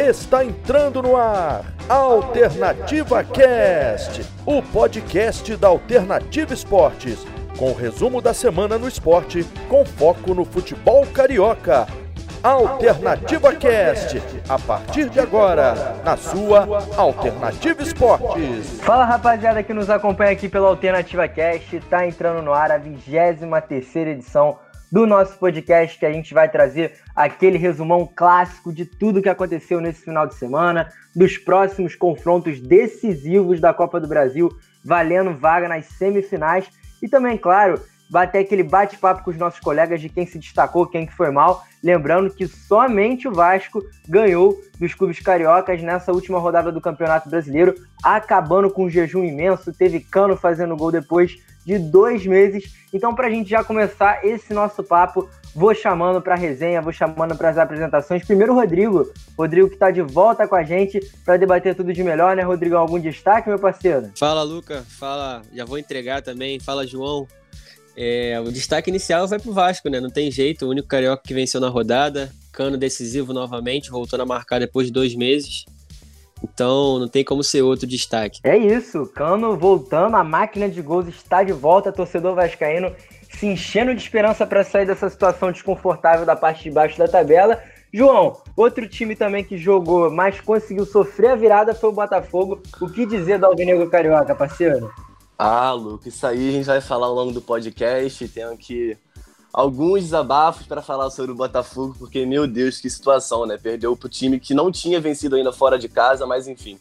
Está entrando no ar Alternativa Cast, o podcast da Alternativa Esportes, com o resumo da semana no esporte, com foco no futebol carioca. Alternativa Cast, a partir de agora, na sua Alternativa Esportes. Fala rapaziada que nos acompanha aqui pela Alternativa Cast, está entrando no ar a 23 terceira edição do nosso podcast que a gente vai trazer aquele resumão clássico de tudo que aconteceu nesse final de semana, dos próximos confrontos decisivos da Copa do Brasil, valendo vaga nas semifinais e também, claro, bater aquele bate-papo com os nossos colegas de quem se destacou, quem que foi mal, lembrando que somente o Vasco ganhou dos clubes cariocas nessa última rodada do Campeonato Brasileiro, acabando com um jejum imenso, teve Cano fazendo gol depois de dois meses. Então, para a gente já começar esse nosso papo, vou chamando para a resenha, vou chamando para as apresentações. Primeiro, Rodrigo. Rodrigo que está de volta com a gente para debater tudo de melhor, né, Rodrigo? Algum destaque, meu parceiro? Fala, Luca. Fala, já vou entregar também. Fala, João. É, o destaque inicial vai pro Vasco, né? Não tem jeito. O único carioca que venceu na rodada. Cano decisivo novamente, voltando a marcar depois de dois meses. Então não tem como ser outro destaque. É isso, Cano voltando, a máquina de gols está de volta, torcedor vascaíno se enchendo de esperança para sair dessa situação desconfortável da parte de baixo da tabela. João, outro time também que jogou, mas conseguiu sofrer a virada foi o Botafogo. O que dizer do Alvinegro Carioca, parceiro? Ah, Luca, isso aí a gente vai falar ao longo do podcast. Tenho que alguns desabafos para falar sobre o Botafogo, porque, meu Deus, que situação, né? Perdeu para o time que não tinha vencido ainda fora de casa, mas enfim.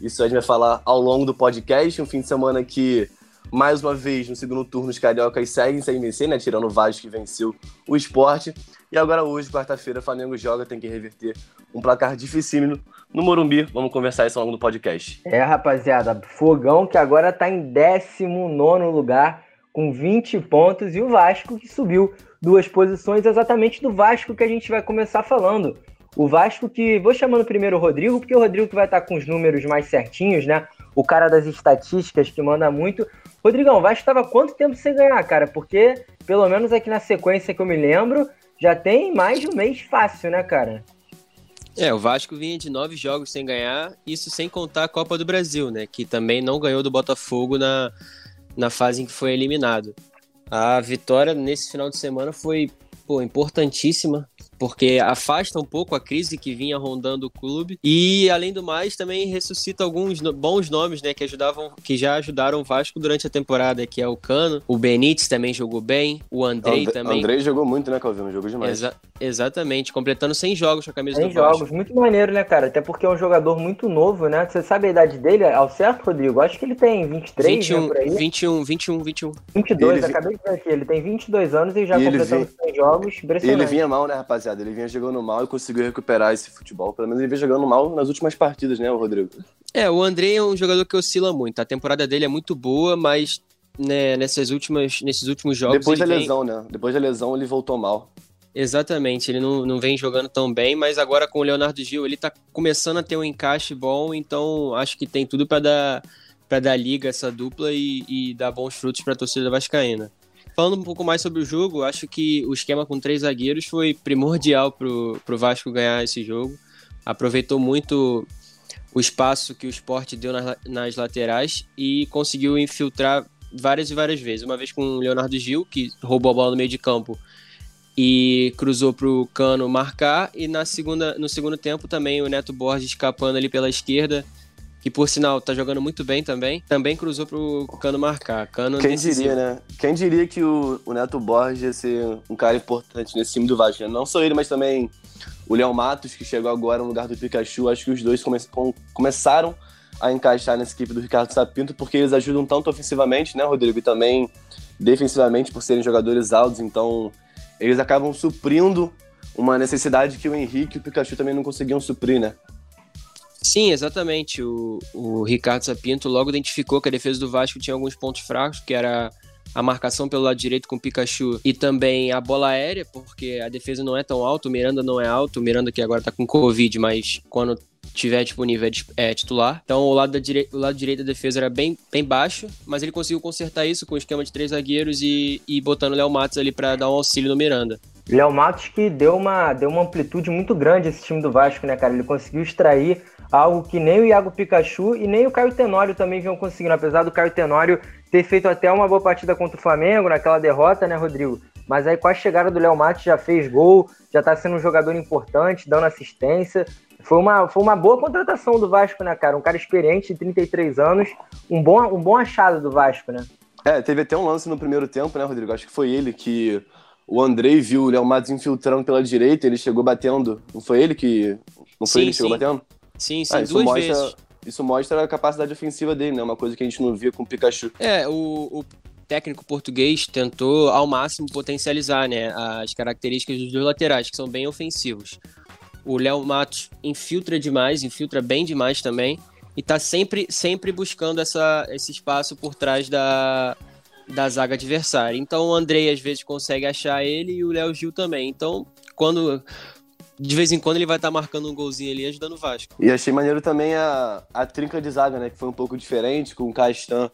Isso a gente vai falar ao longo do podcast. Um fim de semana que, mais uma vez, no segundo turno, os cariocas seguem sem vencer, né? Tirando o Vasco que venceu o esporte. E agora, hoje, quarta-feira, o Flamengo joga, tem que reverter um placar dificílimo no Morumbi. Vamos conversar isso ao longo do podcast. É, rapaziada, Fogão que agora está em 19 lugar com 20 pontos, e o Vasco que subiu duas posições, exatamente do Vasco que a gente vai começar falando. O Vasco que. Vou chamando primeiro o Rodrigo, porque o Rodrigo que vai estar com os números mais certinhos, né? O cara das estatísticas que manda muito. Rodrigão, o Vasco estava quanto tempo sem ganhar, cara? Porque, pelo menos aqui na sequência que eu me lembro, já tem mais de um mês fácil, né, cara? É, o Vasco vinha de nove jogos sem ganhar, isso sem contar a Copa do Brasil, né? Que também não ganhou do Botafogo na, na fase em que foi eliminado. A vitória nesse final de semana foi pô, importantíssima porque afasta um pouco a crise que vinha rondando o clube e além do mais também ressuscita alguns bons nomes, né, que ajudavam, que já ajudaram o Vasco durante a temporada, que é o Cano, o Benítez também jogou bem, o Andrei também. O Andrei jogou muito, né, Calvino? Jogou demais. Exa exatamente, completando 100 jogos com a camisa 100 do Vasco. jogos, muito maneiro, né, cara? Até porque é um jogador muito novo, né? Você sabe a idade dele ao certo, Rodrigo? Acho que ele tem 23, 21, né, por aí. 21, 21, 21. 22, ele acabei de ver aqui, ele tem 22 anos e já completando vinha... 100 jogos. Ele vinha mal, né, rapaziada? Ele vinha jogando mal e conseguiu recuperar esse futebol. Pelo menos ele vem jogando mal nas últimas partidas, né, Rodrigo? É, o André é um jogador que oscila muito. A temporada dele é muito boa, mas né, nessas últimas, nesses últimos jogos. Depois da lesão, vem... né? Depois da lesão ele voltou mal. Exatamente, ele não, não vem jogando tão bem, mas agora com o Leonardo Gil ele tá começando a ter um encaixe bom, então acho que tem tudo para dar para dar liga essa dupla e, e dar bons frutos para a torcida vascaína. Falando um pouco mais sobre o jogo, acho que o esquema com três zagueiros foi primordial pro, pro Vasco ganhar esse jogo. Aproveitou muito o espaço que o esporte deu nas, nas laterais e conseguiu infiltrar várias e várias vezes. Uma vez com o Leonardo Gil, que roubou a bola no meio de campo e cruzou para o Cano marcar. E na segunda, no segundo tempo também o Neto Borges escapando ali pela esquerda que por sinal tá jogando muito bem também, também cruzou pro Cano marcar. Cano Quem diria, né? Quem diria que o, o Neto Borges ia ser um cara importante nesse time do Vasco? Né? Não só ele, mas também o Léo Matos, que chegou agora no lugar do Pikachu. Acho que os dois come com, começaram a encaixar nessa equipe do Ricardo Sapinto, porque eles ajudam tanto ofensivamente, né, Rodrigo? E também defensivamente, por serem jogadores altos, então eles acabam suprindo uma necessidade que o Henrique e o Pikachu também não conseguiam suprir, né? Sim, exatamente. O, o Ricardo Sapinto logo identificou que a defesa do Vasco tinha alguns pontos fracos, que era a marcação pelo lado direito com o Pikachu e também a bola aérea, porque a defesa não é tão alta, o Miranda não é alto, o Miranda que agora tá com Covid, mas quando tiver disponível é, é titular. Então o lado, da direi o lado direito da defesa era bem, bem baixo, mas ele conseguiu consertar isso com o esquema de três zagueiros e, e botando o Léo Matos ali para dar um auxílio no Miranda. Léo Matos que deu uma, deu uma amplitude muito grande esse time do Vasco, né, cara? Ele conseguiu extrair algo que nem o Iago Pikachu e nem o Caio Tenório também vinham conseguindo, apesar do Caio Tenório ter feito até uma boa partida contra o Flamengo naquela derrota, né, Rodrigo? Mas aí com a chegada do Léo Matos já fez gol, já tá sendo um jogador importante, dando assistência. Foi uma, foi uma boa contratação do Vasco, né, cara? Um cara experiente, de 33 anos, um bom, um bom achado do Vasco, né? É, teve até um lance no primeiro tempo, né, Rodrigo? Acho que foi ele que o Andrei viu o Léo Matos infiltrando pela direita, ele chegou batendo. Não foi ele que. Não foi sim, ele que chegou batendo? Sim, sim, ah, duas mostra, vezes. Isso mostra a capacidade ofensiva dele, né? Uma coisa que a gente não via com o Pikachu. É, o, o técnico português tentou ao máximo potencializar né, as características dos dois laterais, que são bem ofensivos. O Léo Matos infiltra demais, infiltra bem demais também, e tá sempre, sempre buscando essa, esse espaço por trás da, da zaga adversária. Então o Andrei às vezes consegue achar ele e o Léo Gil também. Então, quando de vez em quando ele vai estar tá marcando um golzinho ali ajudando o Vasco. E achei maneiro também a, a trinca de zaga, né? Que foi um pouco diferente, com o Castan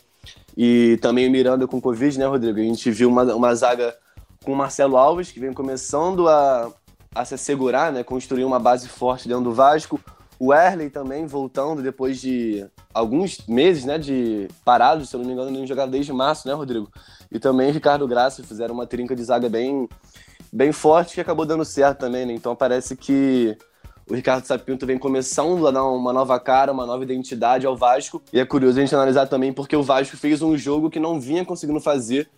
e também o Miranda com Covid, né, Rodrigo? A gente viu uma, uma zaga com o Marcelo Alves, que vem começando a, a se assegurar, né? Construir uma base forte dentro do Vasco. O Erley também voltando depois de alguns meses, né, de parado, se eu não me engano, não jogava desde março, né, Rodrigo? E também o Ricardo Graça fizeram uma trinca de zaga bem, bem forte que acabou dando certo também, né? Então parece que o Ricardo Sapinto vem começando a dar uma nova cara, uma nova identidade ao Vasco. E é curioso a gente analisar também porque o Vasco fez um jogo que não vinha conseguindo fazer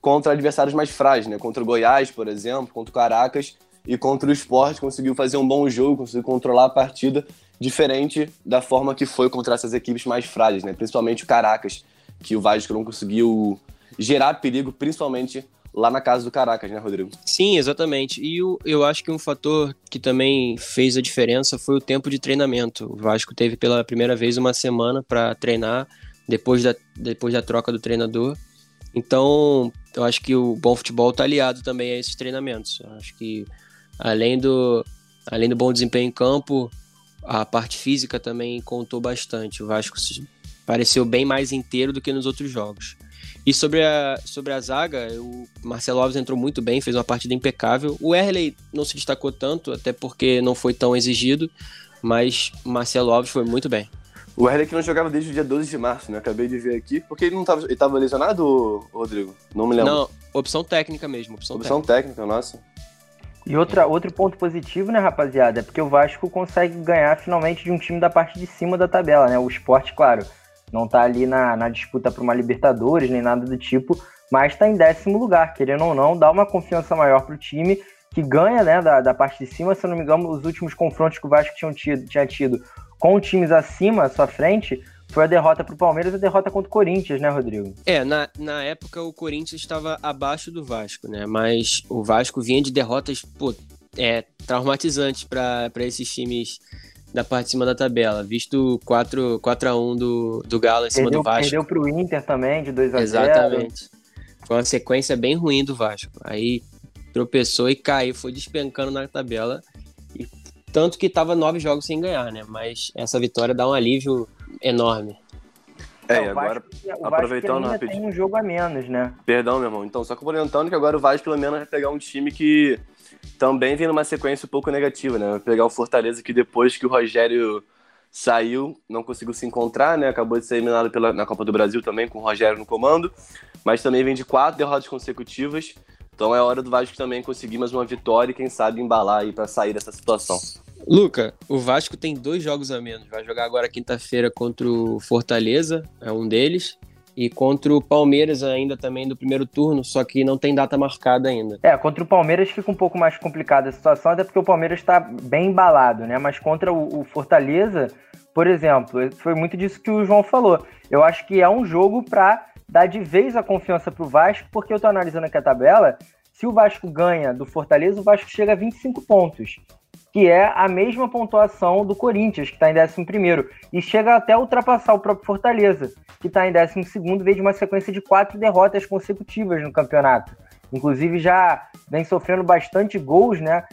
contra adversários mais frágeis, né? Contra o Goiás, por exemplo, contra o Caracas e contra o Sport conseguiu fazer um bom jogo, conseguiu controlar a partida diferente da forma que foi contra essas equipes mais frágeis, né? Principalmente o Caracas, que o Vasco não conseguiu gerar perigo, principalmente lá na casa do Caracas, né, Rodrigo? Sim, exatamente. E eu, eu acho que um fator que também fez a diferença foi o tempo de treinamento. O Vasco teve pela primeira vez uma semana para treinar depois da, depois da troca do treinador. Então, eu acho que o bom futebol está aliado também a esses treinamentos. Eu acho que além do, além do bom desempenho em campo, a parte física também contou bastante. O Vasco pareceu bem mais inteiro do que nos outros jogos. E sobre a, sobre a zaga, o Marcelo Alves entrou muito bem, fez uma partida impecável. O Erley não se destacou tanto, até porque não foi tão exigido, mas o Marcelo Alves foi muito bem. O Erley que não jogava desde o dia 12 de março, né? Acabei de ver aqui. Porque ele não tava, ele tava lesionado, Rodrigo? Não me lembro. Não, opção técnica mesmo. Opção, opção técnica. técnica, nossa. E outra, outro ponto positivo, né, rapaziada, é porque o Vasco consegue ganhar finalmente de um time da parte de cima da tabela, né? O esporte, claro, não tá ali na, na disputa para uma Libertadores, nem nada do tipo, mas está em décimo lugar, querendo ou não, dá uma confiança maior para o time, que ganha né, da, da parte de cima. Se eu não me engano, os últimos confrontos que o Vasco tinha tido, tinha tido com times acima, à sua frente, foi a derrota para o Palmeiras e a derrota contra o Corinthians, né, Rodrigo? É, na, na época o Corinthians estava abaixo do Vasco, né? Mas o Vasco vinha de derrotas pô, é, traumatizantes para esses times da parte de cima da tabela, visto 4, 4 a 1 do, do Galo em cima perdeu, do Vasco. Perdeu para o Inter também, de 2 a 0 Exatamente. Foi uma sequência bem ruim do Vasco. Aí tropeçou e caiu, foi despencando na tabela. E tanto que estava nove jogos sem ganhar, né? Mas essa vitória dá um alívio enorme. É, e agora, Vasco, aproveitando rapidinho. tem um jogo a menos, né? Perdão, meu irmão. Então, só complementando que agora o Vasco pelo menos vai pegar um time que também vem numa sequência um pouco negativa, né? Pegar o Fortaleza que depois que o Rogério saiu, não conseguiu se encontrar, né? Acabou de ser eliminado pela, na Copa do Brasil também, com o Rogério no comando. Mas também vem de quatro derrotas consecutivas. Então é hora do Vasco também conseguir mais uma vitória e quem sabe embalar aí para sair dessa situação. Luca, o Vasco tem dois jogos a menos. Vai jogar agora quinta-feira contra o Fortaleza, é um deles. E contra o Palmeiras ainda também do primeiro turno, só que não tem data marcada ainda. É, contra o Palmeiras fica um pouco mais complicada a situação, até porque o Palmeiras está bem embalado, né? Mas contra o, o Fortaleza, por exemplo, foi muito disso que o João falou. Eu acho que é um jogo para dar de vez a confiança para o Vasco, porque eu estou analisando aqui a tabela. Se o Vasco ganha do Fortaleza, o Vasco chega a 25 pontos que é a mesma pontuação do Corinthians, que está em 11 e chega até ultrapassar o próprio Fortaleza, que está em 12 veio de uma sequência de quatro derrotas consecutivas no campeonato. Inclusive já vem sofrendo bastante gols, né?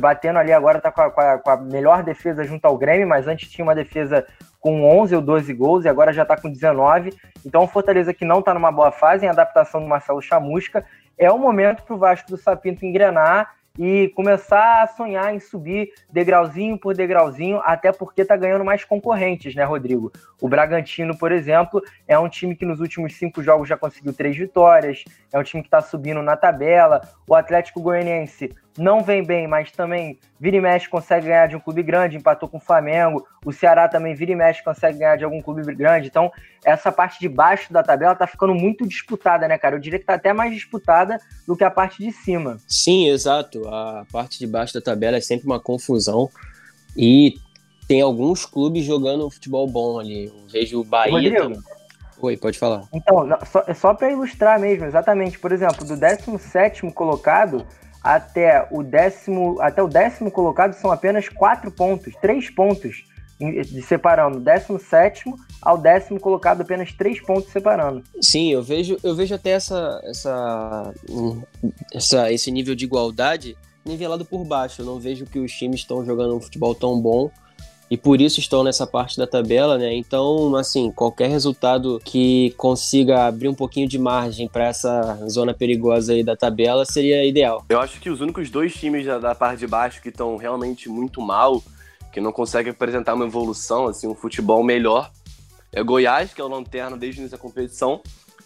Batendo ali agora está com, com, a melhor defesa junto ao Grêmio, mas antes tinha uma defesa com 11 ou 12 gols e agora já está com 19. Então, o Fortaleza que não está numa boa fase em adaptação do Marcelo Chamusca, é o momento para o Vasco do Sapinto engrenar e começar a sonhar em subir degrauzinho por degrauzinho, até porque tá ganhando mais concorrentes, né, Rodrigo? O Bragantino, por exemplo, é um time que nos últimos cinco jogos já conseguiu três vitórias, é um time que está subindo na tabela. O Atlético Goianiense não vem bem, mas também vira e mexe consegue ganhar de um clube grande, empatou com o Flamengo. O Ceará também vira e mexe consegue ganhar de algum clube grande. Então, essa parte de baixo da tabela tá ficando muito disputada, né, cara? Eu diria que tá até mais disputada do que a parte de cima. Sim, exato. A parte de baixo da tabela é sempre uma confusão. E tem alguns clubes jogando futebol bom ali. Eu vejo o Bahia Rodrigo, também. Oi, pode falar. Então, só, só para ilustrar mesmo, exatamente. Por exemplo, do 17 colocado até o décimo, até o décimo colocado são apenas quatro pontos, três pontos separando. 17 ao décimo colocado, apenas três pontos separando. Sim, eu vejo, eu vejo até essa, essa, essa, esse nível de igualdade nivelado por baixo. Eu não vejo que os times estão jogando um futebol tão bom e por isso estão nessa parte da tabela, né? Então, assim, qualquer resultado que consiga abrir um pouquinho de margem para essa zona perigosa aí da tabela seria ideal. Eu acho que os únicos dois times da, da parte de baixo que estão realmente muito mal, que não conseguem apresentar uma evolução, assim, um futebol melhor, é Goiás, que é o lanterna desde o início da competição,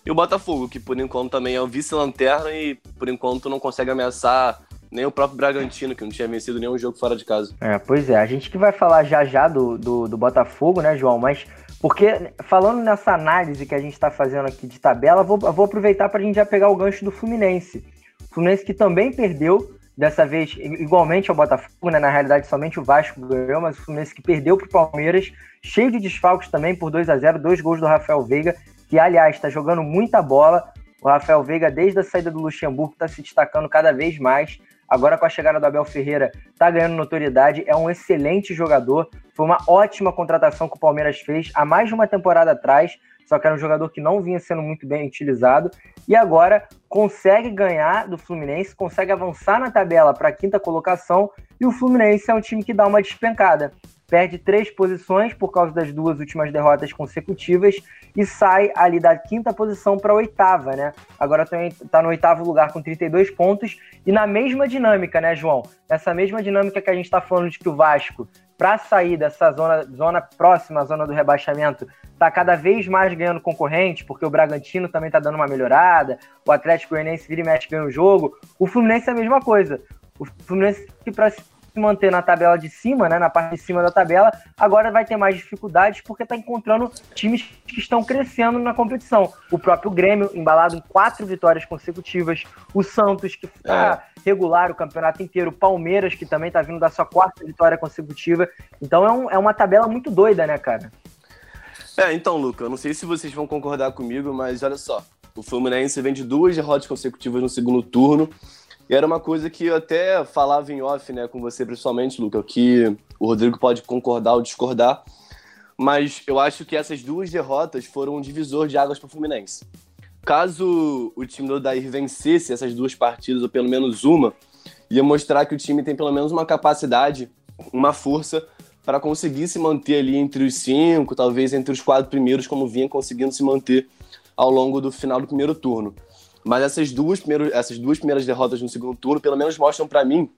e o Botafogo, que por enquanto também é o vice-lanterna e por enquanto não consegue ameaçar nem o próprio Bragantino, que não tinha vencido nenhum jogo fora de casa. É, pois é. A gente que vai falar já já do, do, do Botafogo, né, João? Mas porque falando nessa análise que a gente está fazendo aqui de tabela, vou, vou aproveitar para a gente já pegar o gancho do Fluminense. O Fluminense que também perdeu, dessa vez igualmente ao Botafogo, né? Na realidade, somente o Vasco ganhou, mas o Fluminense que perdeu para o Palmeiras, cheio de desfalques também por 2 a 0 dois gols do Rafael Veiga, que aliás está jogando muita bola. O Rafael Veiga, desde a saída do Luxemburgo, está se destacando cada vez mais. Agora, com a chegada do Abel Ferreira, tá ganhando notoriedade, é um excelente jogador. Foi uma ótima contratação que o Palmeiras fez há mais de uma temporada atrás, só que era um jogador que não vinha sendo muito bem utilizado. E agora consegue ganhar do Fluminense, consegue avançar na tabela para a quinta colocação. E o Fluminense é um time que dá uma despencada perde três posições por causa das duas últimas derrotas consecutivas e sai ali da quinta posição para a oitava, né? Agora está no oitavo lugar com 32 pontos e na mesma dinâmica, né, João? Essa mesma dinâmica que a gente está falando de que o Vasco, para sair dessa zona, zona próxima à zona do rebaixamento, está cada vez mais ganhando concorrente, porque o Bragantino também está dando uma melhorada, o Atlético Goianiense vira e mexe ganhando o jogo. O Fluminense é a mesma coisa. O Fluminense, que para manter na tabela de cima, né, na parte de cima da tabela, agora vai ter mais dificuldades porque está encontrando times que estão crescendo na competição. O próprio Grêmio, embalado em quatro vitórias consecutivas, o Santos, que está é. regular o campeonato inteiro, o Palmeiras, que também está vindo da sua quarta vitória consecutiva. Então é, um, é uma tabela muito doida, né, cara? É, então, Luca, eu não sei se vocês vão concordar comigo, mas olha só. O Fluminense vem de duas derrotas consecutivas no segundo turno e era uma coisa que eu até falava em off, né, com você principalmente, Luca, que o Rodrigo pode concordar ou discordar, mas eu acho que essas duas derrotas foram um divisor de águas para o Fluminense. Caso o time do Odair vencesse essas duas partidas, ou pelo menos uma, ia mostrar que o time tem pelo menos uma capacidade, uma força para conseguir se manter ali entre os cinco, talvez entre os quatro primeiros, como vinha conseguindo se manter ao longo do final do primeiro turno. Mas essas duas, primeiras, essas duas primeiras derrotas no segundo turno, pelo menos mostram para mim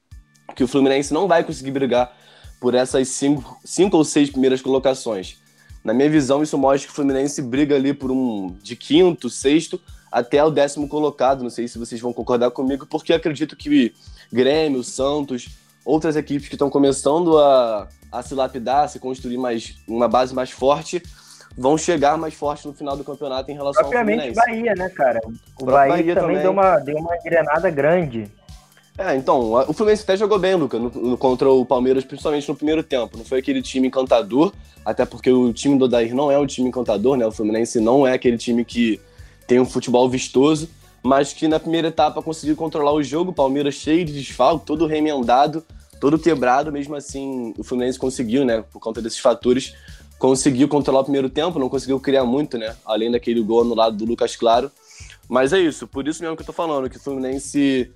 que o Fluminense não vai conseguir brigar por essas cinco, cinco ou seis primeiras colocações. Na minha visão, isso mostra que o Fluminense briga ali por um de quinto, sexto, até o décimo colocado. Não sei se vocês vão concordar comigo, porque acredito que Grêmio, Santos, outras equipes que estão começando a, a se lapidar, a se construir mais, uma base mais forte, vão chegar mais forte no final do campeonato em relação Propriamente ao Fluminense. Bahia, né, cara? O, Bahia, Bahia, também, também, Deu, uma, deu uma engrenada grande. É, então, o Fluminense até jogou bem, Luca, no, no, contra o Palmeiras, principalmente no primeiro tempo. Não foi aquele time encantador, até porque o time do Odair não é um time encantador, né? O Fluminense não é aquele time que tem um futebol vistoso, mas que na primeira etapa conseguiu controlar o jogo. O Palmeiras cheio de desfalque, todo remendado, todo quebrado. Mesmo assim, o Fluminense conseguiu, né, por conta desses fatores, conseguiu controlar o primeiro tempo, não conseguiu criar muito, né? Além daquele gol no lado do Lucas Claro. Mas é isso, por isso mesmo que eu tô falando, que o Fluminense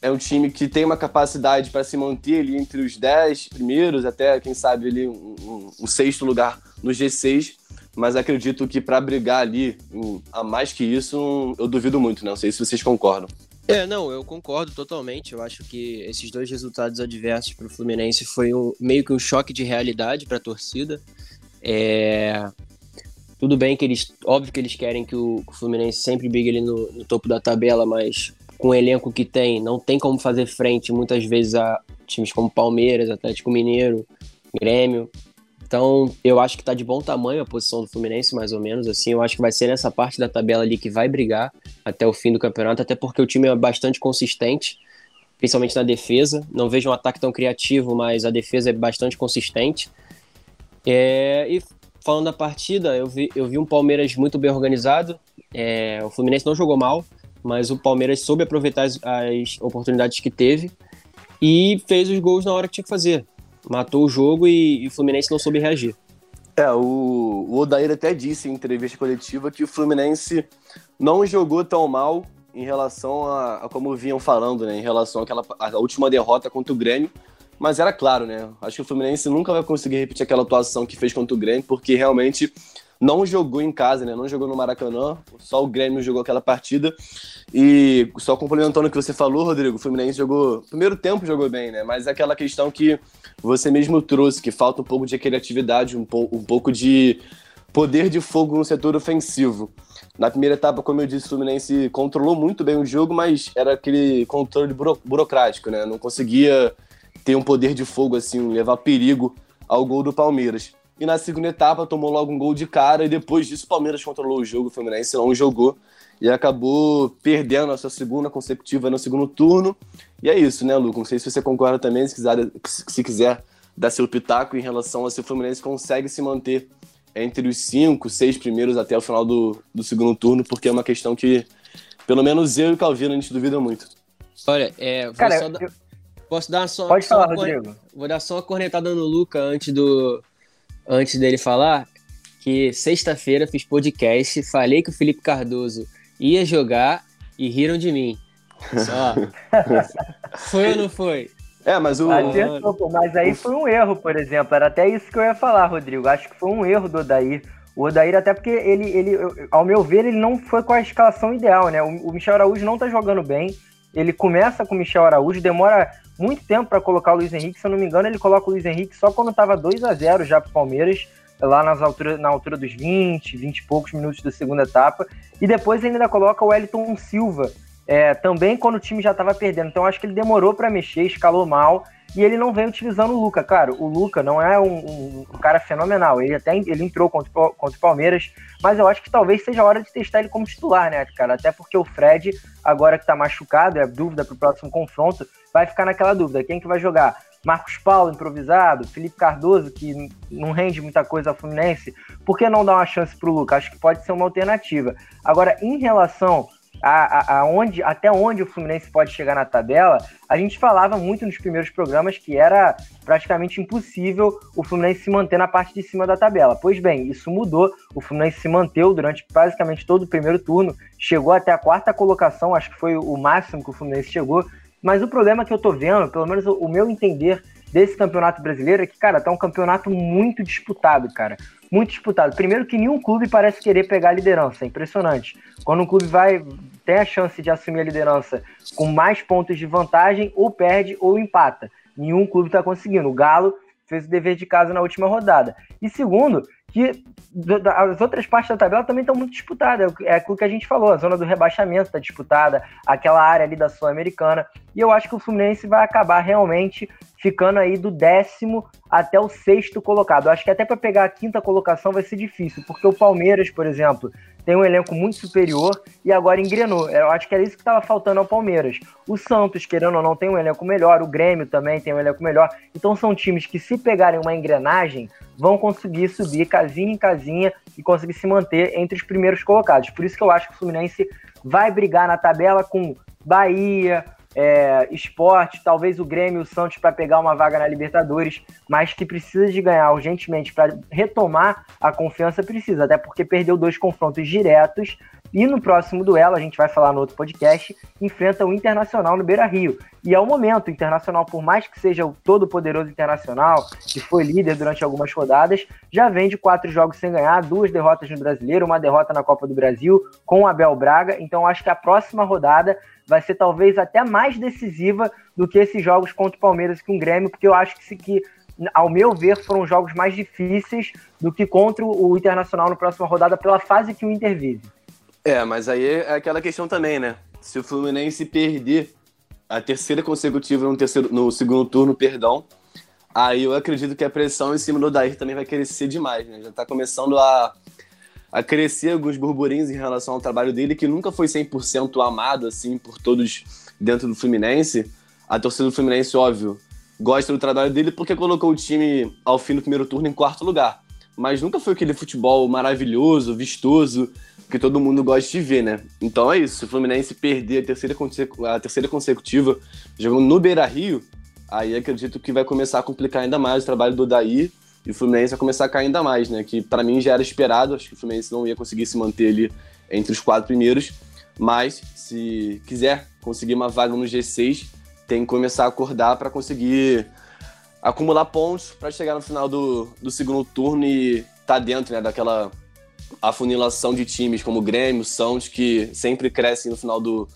é um time que tem uma capacidade para se manter ali entre os 10 primeiros, até quem sabe ali um, um, um sexto lugar no G6, mas acredito que para brigar ali a mais que isso, eu duvido muito, né? Não sei se vocês concordam. É, não, eu concordo totalmente. Eu acho que esses dois resultados adversos para o Fluminense foi meio que um choque de realidade para a torcida. É... Tudo bem que eles, óbvio que eles querem que o, Fluminense sempre brigue ali no, no, topo da tabela, mas com o elenco que tem, não tem como fazer frente muitas vezes a times como Palmeiras, Atlético Mineiro, Grêmio. Então, eu acho que está de bom tamanho a posição do Fluminense, mais ou menos. Assim, eu acho que vai ser nessa parte da tabela ali que vai brigar até o fim do campeonato, até porque o time é bastante consistente, principalmente na defesa. Não vejo um ataque tão criativo, mas a defesa é bastante consistente. É, e falando da partida, eu vi, eu vi um Palmeiras muito bem organizado. É, o Fluminense não jogou mal, mas o Palmeiras soube aproveitar as, as oportunidades que teve e fez os gols na hora que tinha que fazer matou o jogo e, e o Fluminense não soube reagir. É, o, o Odair até disse em entrevista coletiva que o Fluminense não jogou tão mal em relação a, a como vinham falando, né? Em relação àquela à última derrota contra o Grêmio. Mas era claro, né? Acho que o Fluminense nunca vai conseguir repetir aquela atuação que fez contra o Grêmio, porque realmente não jogou em casa, né? Não jogou no Maracanã, só o Grêmio jogou aquela partida. E só complementando o que você falou, Rodrigo, o Fluminense jogou. Primeiro tempo jogou bem, né? Mas é aquela questão que você mesmo trouxe, que falta um pouco de criatividade, um, po um pouco de poder de fogo no setor ofensivo. Na primeira etapa, como eu disse, o Fluminense controlou muito bem o jogo, mas era aquele controle buro burocrático, né? Não conseguia ter um poder de fogo, assim, levar perigo ao gol do Palmeiras. E na segunda etapa tomou logo um gol de cara e depois disso o Palmeiras controlou o jogo, o Fluminense não jogou e acabou perdendo a sua segunda consecutiva no segundo turno. E é isso, né, Lu? Não sei se você concorda também, se quiser, se quiser dar seu pitaco em relação a se o Fluminense consegue se manter entre os cinco, seis primeiros até o final do, do segundo turno, porque é uma questão que, pelo menos eu e o Calvino, a gente duvida muito. Olha, é, Cara, eu... posso dar só, Pode só falar, Rodrigo. Vou dar só uma cornetada no Luca antes do, antes dele falar que sexta-feira fiz podcast, falei que o Felipe Cardoso ia jogar e riram de mim. Só. foi ou não foi? É, mas o. mas aí foi um erro, por exemplo. Era até isso que eu ia falar, Rodrigo. Acho que foi um erro do Odair. O Odair, até porque ele, ele, ao meu ver, ele não foi com a escalação ideal, né? O, Michel Araújo não tá jogando bem. Ele começa com o Michel Araújo, demora muito tempo para colocar o Luiz Henrique. Se eu não me engano, ele coloca o Luiz Henrique só quando estava 2 a 0 já para o Palmeiras, lá nas altura, na altura dos 20, 20 e poucos minutos da segunda etapa. E depois ainda coloca o Wellington Silva, é, também quando o time já estava perdendo. Então acho que ele demorou para mexer, escalou mal. E ele não vem utilizando o Luca. Claro, o Luca não é um, um, um cara fenomenal. Ele até ele entrou contra, contra o Palmeiras, mas eu acho que talvez seja a hora de testar ele como titular, né, cara? Até porque o Fred, agora que tá machucado, é dúvida pro próximo confronto, vai ficar naquela dúvida. Quem que vai jogar? Marcos Paulo improvisado, Felipe Cardoso, que não rende muita coisa ao Fluminense, por que não dar uma chance pro Luca? Acho que pode ser uma alternativa. Agora, em relação a, a, onde, até onde o Fluminense pode chegar na tabela, a gente falava muito nos primeiros programas que era praticamente impossível o Fluminense se manter na parte de cima da tabela. Pois bem, isso mudou. O Fluminense se manteve durante basicamente todo o primeiro turno, chegou até a quarta colocação, acho que foi o máximo que o Fluminense chegou. Mas o problema que eu tô vendo, pelo menos o, o meu entender desse campeonato brasileiro é que, cara, tá um campeonato muito disputado, cara muito disputado. Primeiro que nenhum clube parece querer pegar a liderança, é impressionante. Quando um clube vai tem a chance de assumir a liderança com mais pontos de vantagem, ou perde ou empata. Nenhum clube está conseguindo. O Galo fez o dever de casa na última rodada. E segundo, que as outras partes da tabela também estão muito disputadas. É aquilo que a gente falou, a zona do rebaixamento está disputada, aquela área ali da Sul-Americana. E eu acho que o Fluminense vai acabar realmente ficando aí do décimo até o sexto colocado. Acho que até para pegar a quinta colocação vai ser difícil, porque o Palmeiras, por exemplo, tem um elenco muito superior e agora engrenou. Eu acho que era isso que estava faltando ao Palmeiras. O Santos, querendo ou não, tem um elenco melhor, o Grêmio também tem um elenco melhor. Então são times que, se pegarem uma engrenagem, vão conseguir subir casinha em casinha e conseguir se manter entre os primeiros colocados. Por isso que eu acho que o Fluminense vai brigar na tabela com Bahia, é, esporte, talvez o Grêmio e o Santos para pegar uma vaga na Libertadores, mas que precisa de ganhar urgentemente para retomar a confiança, precisa, até porque perdeu dois confrontos diretos e no próximo duelo, a gente vai falar no outro podcast, enfrenta o Internacional no Beira Rio. E é o momento. Internacional, por mais que seja o todo poderoso Internacional, que foi líder durante algumas rodadas, já vem de quatro jogos sem ganhar, duas derrotas no Brasileiro, uma derrota na Copa do Brasil com o Abel Braga. Então acho que a próxima rodada vai ser talvez até mais decisiva do que esses jogos contra o Palmeiras e com o Grêmio, porque eu acho que, que ao meu ver, foram jogos mais difíceis do que contra o Internacional na próxima rodada pela fase que o Inter vive. É, mas aí é aquela questão também, né? Se o Fluminense perder a terceira consecutiva no, terceiro, no segundo turno, perdão, aí eu acredito que a pressão em cima do Dair também vai crescer demais, né? Já tá começando a, a crescer alguns burburinhos em relação ao trabalho dele, que nunca foi 100% amado, assim, por todos dentro do Fluminense. A torcida do Fluminense, óbvio, gosta do trabalho dele porque colocou o time ao fim do primeiro turno em quarto lugar. Mas nunca foi aquele futebol maravilhoso, vistoso, que todo mundo gosta de ver, né? Então é isso. Se o Fluminense perder a terceira, a terceira consecutiva jogando no Beira Rio, aí acredito que vai começar a complicar ainda mais o trabalho do Daí e o Fluminense vai começar a cair ainda mais, né? Que para mim já era esperado, acho que o Fluminense não ia conseguir se manter ali entre os quatro primeiros, mas se quiser conseguir uma vaga no G6, tem que começar a acordar para conseguir acumular pontos para chegar no final do, do segundo turno e tá dentro né, daquela a funilação de times como Grêmio, Santos, que sempre crescem no final do,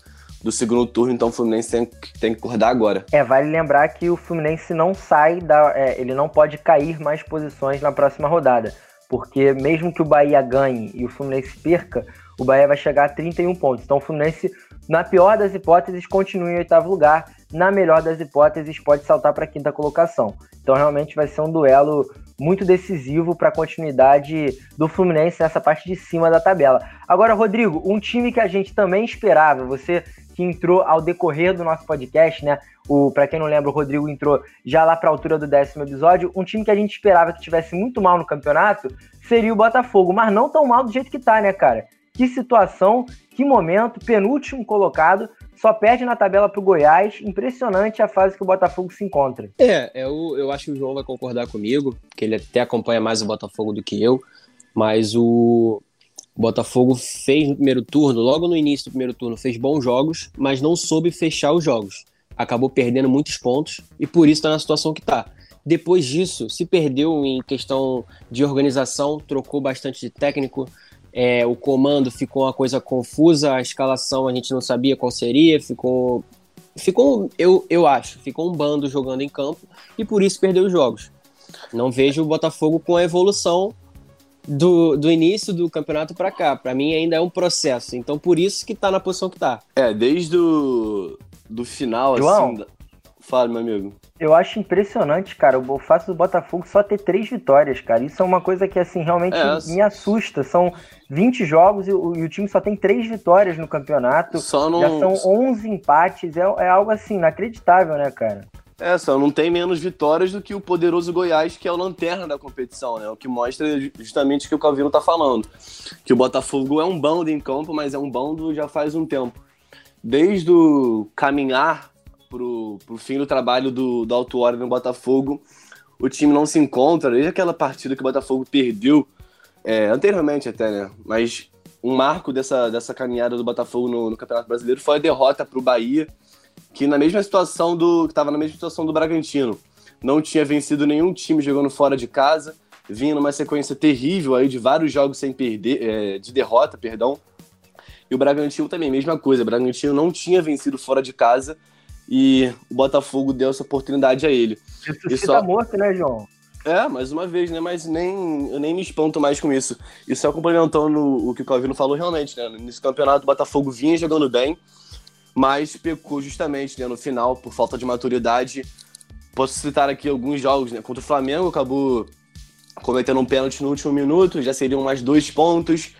do segundo turno, então o Fluminense tem, tem que acordar agora. É, vale lembrar que o Fluminense não sai da. É, ele não pode cair mais posições na próxima rodada. Porque mesmo que o Bahia ganhe e o Fluminense perca, o Bahia vai chegar a 31 pontos. Então o Fluminense, na pior das hipóteses, continua em oitavo lugar. Na melhor das hipóteses, pode saltar para a quinta colocação. Então realmente vai ser um duelo muito decisivo para a continuidade do Fluminense nessa parte de cima da tabela. Agora, Rodrigo, um time que a gente também esperava, você que entrou ao decorrer do nosso podcast, né? O, para quem não lembra, o Rodrigo entrou já lá para a altura do décimo episódio. Um time que a gente esperava que tivesse muito mal no campeonato seria o Botafogo, mas não tão mal do jeito que tá, né, cara? Que situação, que momento, penúltimo colocado, só perde na tabela para o Goiás. Impressionante a fase que o Botafogo se encontra. É, eu, eu acho que o João vai concordar comigo, que ele até acompanha mais o Botafogo do que eu, mas o Botafogo fez no primeiro turno, logo no início do primeiro turno, fez bons jogos, mas não soube fechar os jogos. Acabou perdendo muitos pontos e por isso está na situação que está. Depois disso, se perdeu em questão de organização, trocou bastante de técnico, é, o comando ficou uma coisa confusa, a escalação a gente não sabia qual seria, ficou. Ficou, eu, eu acho, ficou um bando jogando em campo e por isso perdeu os jogos. Não vejo o Botafogo com a evolução do, do início do campeonato para cá. Para mim ainda é um processo. Então por isso que tá na posição que tá. É, desde o do final, João, assim. Fala, meu amigo. Eu acho impressionante, cara, o fato do Botafogo só ter três vitórias, cara. Isso é uma coisa que, assim, realmente é, me assusta. São 20 jogos e o, e o, time só tem três vitórias no campeonato. Só não... Já são 11 empates. É, é algo, assim, inacreditável, né, cara? É, só não tem menos vitórias do que o poderoso Goiás, que é o lanterna da competição, né? O que mostra justamente o que o Calvino tá falando. Que o Botafogo é um bando em campo, mas é um bando já faz um tempo. Desde o caminhar pro, pro fim do trabalho do, do Alto Hora no Botafogo, o time não se encontra, desde aquela partida que o Botafogo perdeu, é, anteriormente até, né? Mas um marco dessa, dessa caminhada do Botafogo no, no Campeonato Brasileiro foi a derrota para o Bahia, que na mesma situação do. que estava na mesma situação do Bragantino. Não tinha vencido nenhum time jogando fora de casa, vinha numa sequência terrível aí de vários jogos sem perder, é, de derrota, perdão. E o Bragantino também, mesma coisa. O Bragantino não tinha vencido fora de casa e o Botafogo deu essa oportunidade a ele. Isso só... morto, né, João? É, mais uma vez, né? Mas nem, eu nem me espanto mais com isso. E só complementando o que o Calvino falou, realmente, né? Nesse campeonato, o Botafogo vinha jogando bem, mas pecou justamente né, no final, por falta de maturidade. Posso citar aqui alguns jogos, né? Contra o Flamengo, acabou cometendo um pênalti no último minuto, já seriam mais dois pontos.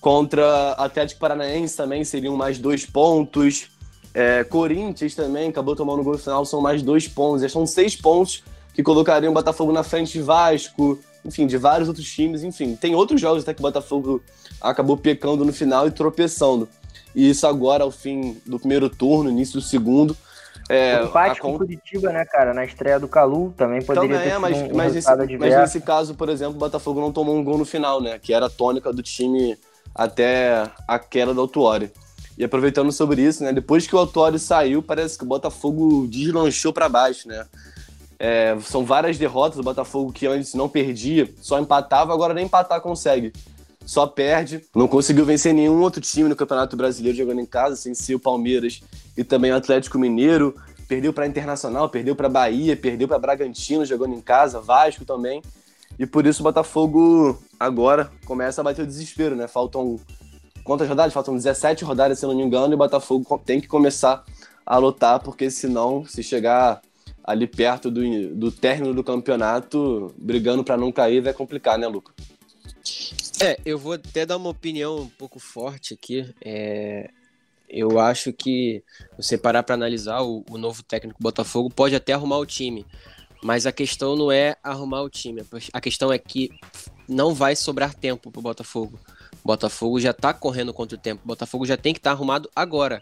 Contra Atlético Paranaense também seriam mais dois pontos. É, Corinthians também acabou tomando gol no final, são mais dois pontos. Já são seis pontos que colocariam o Botafogo na frente de Vasco, enfim, de vários outros times, enfim. Tem outros jogos até que o Botafogo acabou pecando no final e tropeçando. E isso agora, ao fim do primeiro turno, início do segundo. É, o empate com Curitiba, né, cara? Na estreia do Calu também poderia também, ter é, mas, um, mas, esse, mas nesse caso, por exemplo, o Botafogo não tomou um gol no final, né? Que era a tônica do time até a queda da Autuori. E aproveitando sobre isso, né? Depois que o Autório saiu, parece que o Botafogo deslanchou para baixo, né? É, são várias derrotas do Botafogo que antes não perdia, só empatava, agora nem empatar consegue. Só perde, não conseguiu vencer nenhum outro time no Campeonato Brasileiro jogando em casa, sem ser o Palmeiras e também o Atlético Mineiro. Perdeu para Internacional, perdeu para Bahia, perdeu para Bragantino jogando em casa, Vasco também. E por isso o Botafogo agora começa a bater o desespero, né? Faltam quantas rodadas? Faltam 17 rodadas, se não me engano, e o Botafogo tem que começar a lutar, porque senão, se chegar ali perto do, do término do campeonato, brigando para não cair, vai complicar, né, Luca? É, eu vou até dar uma opinião um pouco forte aqui. É, eu acho que você parar para analisar o, o, novo técnico Botafogo pode até arrumar o time, mas a questão não é arrumar o time. A questão é que não vai sobrar tempo Botafogo. O Botafogo já tá correndo contra o tempo. Botafogo já tem que estar tá arrumado agora.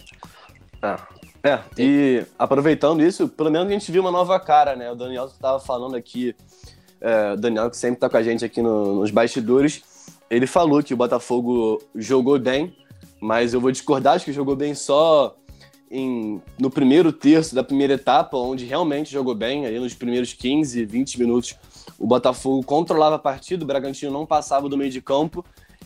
Ah, é, e aproveitando isso, pelo menos a gente viu uma nova cara, né? O Daniel estava falando aqui, é, o Daniel que sempre está com a gente aqui no, nos bastidores, ele falou que o Botafogo jogou bem, mas eu vou discordar, acho que jogou bem só em, no primeiro terço da primeira etapa, onde realmente jogou bem, aí nos primeiros 15, 20 minutos, o Botafogo controlava a partida, o Bragantino não passava do meio de campo,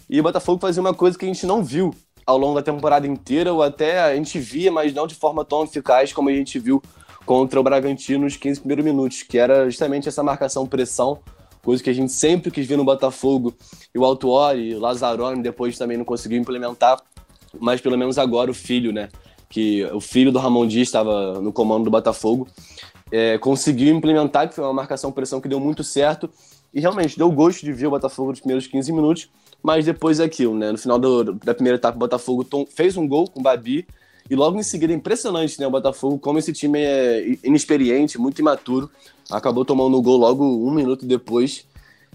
e o Botafogo fazia uma coisa que a gente não viu ao longo da temporada inteira, ou até a gente via, mas não de forma tão eficaz como a gente viu contra o Bragantino nos 15 primeiros minutos, que era justamente essa marcação-pressão, coisa que a gente sempre quis ver no Botafogo, e o Altuori, o Lazzaroni depois também não conseguiu implementar, mas pelo menos agora o filho, né, que o filho do Ramon Dias estava no comando do Botafogo, é, conseguiu implementar, que foi uma marcação-pressão que deu muito certo, e realmente deu gosto de ver o Botafogo nos primeiros 15 minutos, mas depois é aquilo, né? No final do, da primeira etapa, o Botafogo tom, fez um gol com o Babi. E logo em seguida, impressionante, né? O Botafogo, como esse time é inexperiente, muito imaturo, acabou tomando o gol logo um minuto depois.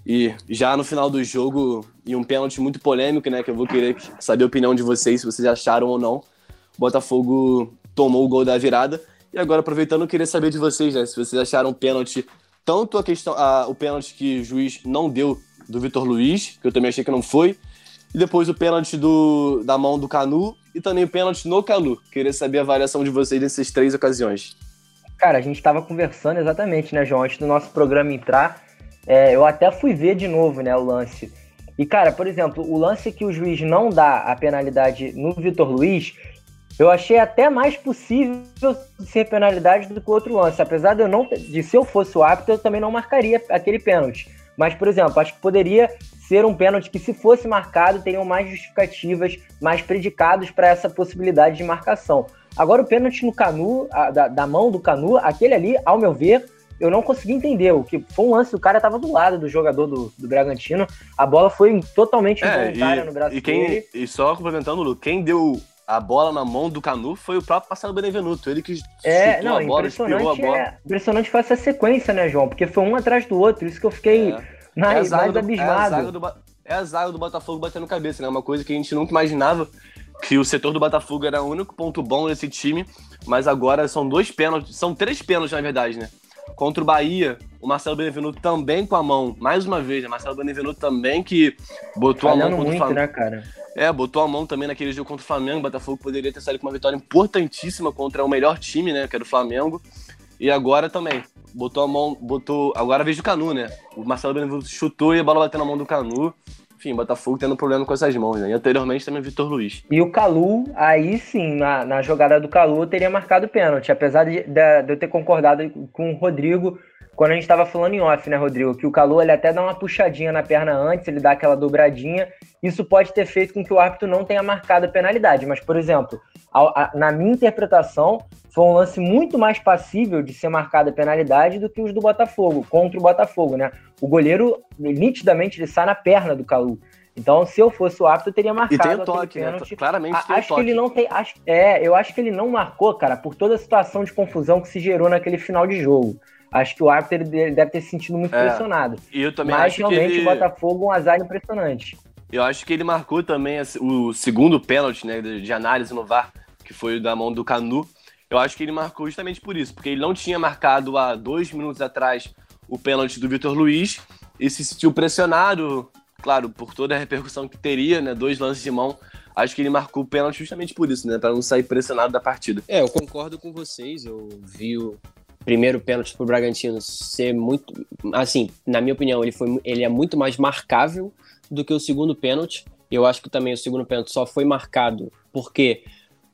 E já no final do jogo, e um pênalti muito polêmico, né? Que eu vou querer saber a opinião de vocês, se vocês acharam ou não. O Botafogo tomou o gol da virada. E agora, aproveitando, eu queria saber de vocês, né? Se vocês acharam o pênalti, tanto a questão, a, o pênalti que o juiz não deu do Vitor Luiz, que eu também achei que não foi. E depois o pênalti do, da mão do Canu e também o pênalti no Canu. Queria saber a avaliação de vocês nessas três ocasiões. Cara, a gente estava conversando exatamente, né, João? Antes do nosso programa entrar, é, eu até fui ver de novo, né, o lance. E, cara, por exemplo, o lance que o juiz não dá a penalidade no Vitor Luiz, eu achei até mais possível ser penalidade do que o outro lance. Apesar de eu não. De se eu fosse o árbitro, eu também não marcaria aquele pênalti. Mas, por exemplo, acho que poderia ser um pênalti que, se fosse marcado, teriam mais justificativas, mais predicados para essa possibilidade de marcação. Agora, o pênalti no Canu, a, da, da, mão do Canu, aquele ali, ao meu ver, eu não consegui entender. O que foi um lance, o cara estava do lado do jogador do, do Bragantino, a bola foi totalmente é, involuntária no braço e quem, dele. E só complementando, Lu, quem deu a bola na mão do Canu foi o próprio Marcelo Benevenuto. Ele que é, não, a bola, impressionante a bola. É, impressionante foi essa sequência, né, João? Porque foi um atrás do outro. Isso que eu fiquei é. mais, é do, abismado. É a, zaga do, é a zaga do Botafogo batendo cabeça, né? Uma coisa que a gente nunca imaginava que o setor do Botafogo era o único ponto bom desse time, mas agora são dois pênaltis, são três pênaltis na verdade, né? Contra o Bahia, o Marcelo Benevenuto também com a mão, mais uma vez, né? Marcelo Benevenuto também que botou Falhando a mão contra muito, o Flamengo. Né, cara? É, botou a mão também naquele jogo contra o Flamengo. O Botafogo poderia ter saído com uma vitória importantíssima contra o melhor time, né? Que era o Flamengo. E agora também. Botou a mão, botou. Agora a vez do Canu, né? O Marcelo Benevenuto chutou e a bola bateu na mão do Canu. Enfim, Botafogo tendo problema com essas mãos, né? E anteriormente também o Vitor Luiz. E o Calu, aí sim, na, na jogada do Calu, teria marcado pênalti. Apesar de, de, de eu ter concordado com o Rodrigo quando a gente estava falando em off, né, Rodrigo? Que o Calu ele até dá uma puxadinha na perna antes, ele dá aquela dobradinha. Isso pode ter feito com que o árbitro não tenha marcado a penalidade. Mas, por exemplo, a, a, na minha interpretação, foi um lance muito mais passível de ser marcada a penalidade do que os do Botafogo, contra o Botafogo, né? O goleiro, nitidamente, ele sai na perna do Calu. Então, se eu fosse o árbitro, eu teria marcado. E tem o toque, né? Claramente tem acho o toque. que ele não tem. Acho, é, eu acho que ele não marcou, cara, por toda a situação de confusão que se gerou naquele final de jogo. Acho que o árbitro ele deve ter se sentido muito é, pressionado. E eu também Mas acho realmente ele... o Botafogo um azar impressionante. Eu acho que ele marcou também o segundo pênalti né, de análise no VAR, que foi da mão do Canu. Eu acho que ele marcou justamente por isso, porque ele não tinha marcado há dois minutos atrás o pênalti do Vitor Luiz e se sentiu pressionado, claro, por toda a repercussão que teria, né? Dois lances de mão acho que ele marcou o pênalti justamente por isso, né? Para não sair pressionado da partida. É, eu concordo com vocês. Eu vi o primeiro pênalti pro Bragantino ser muito. Assim, na minha opinião, ele, foi, ele é muito mais marcável do que o segundo pênalti. Eu acho que também o segundo pênalti só foi marcado porque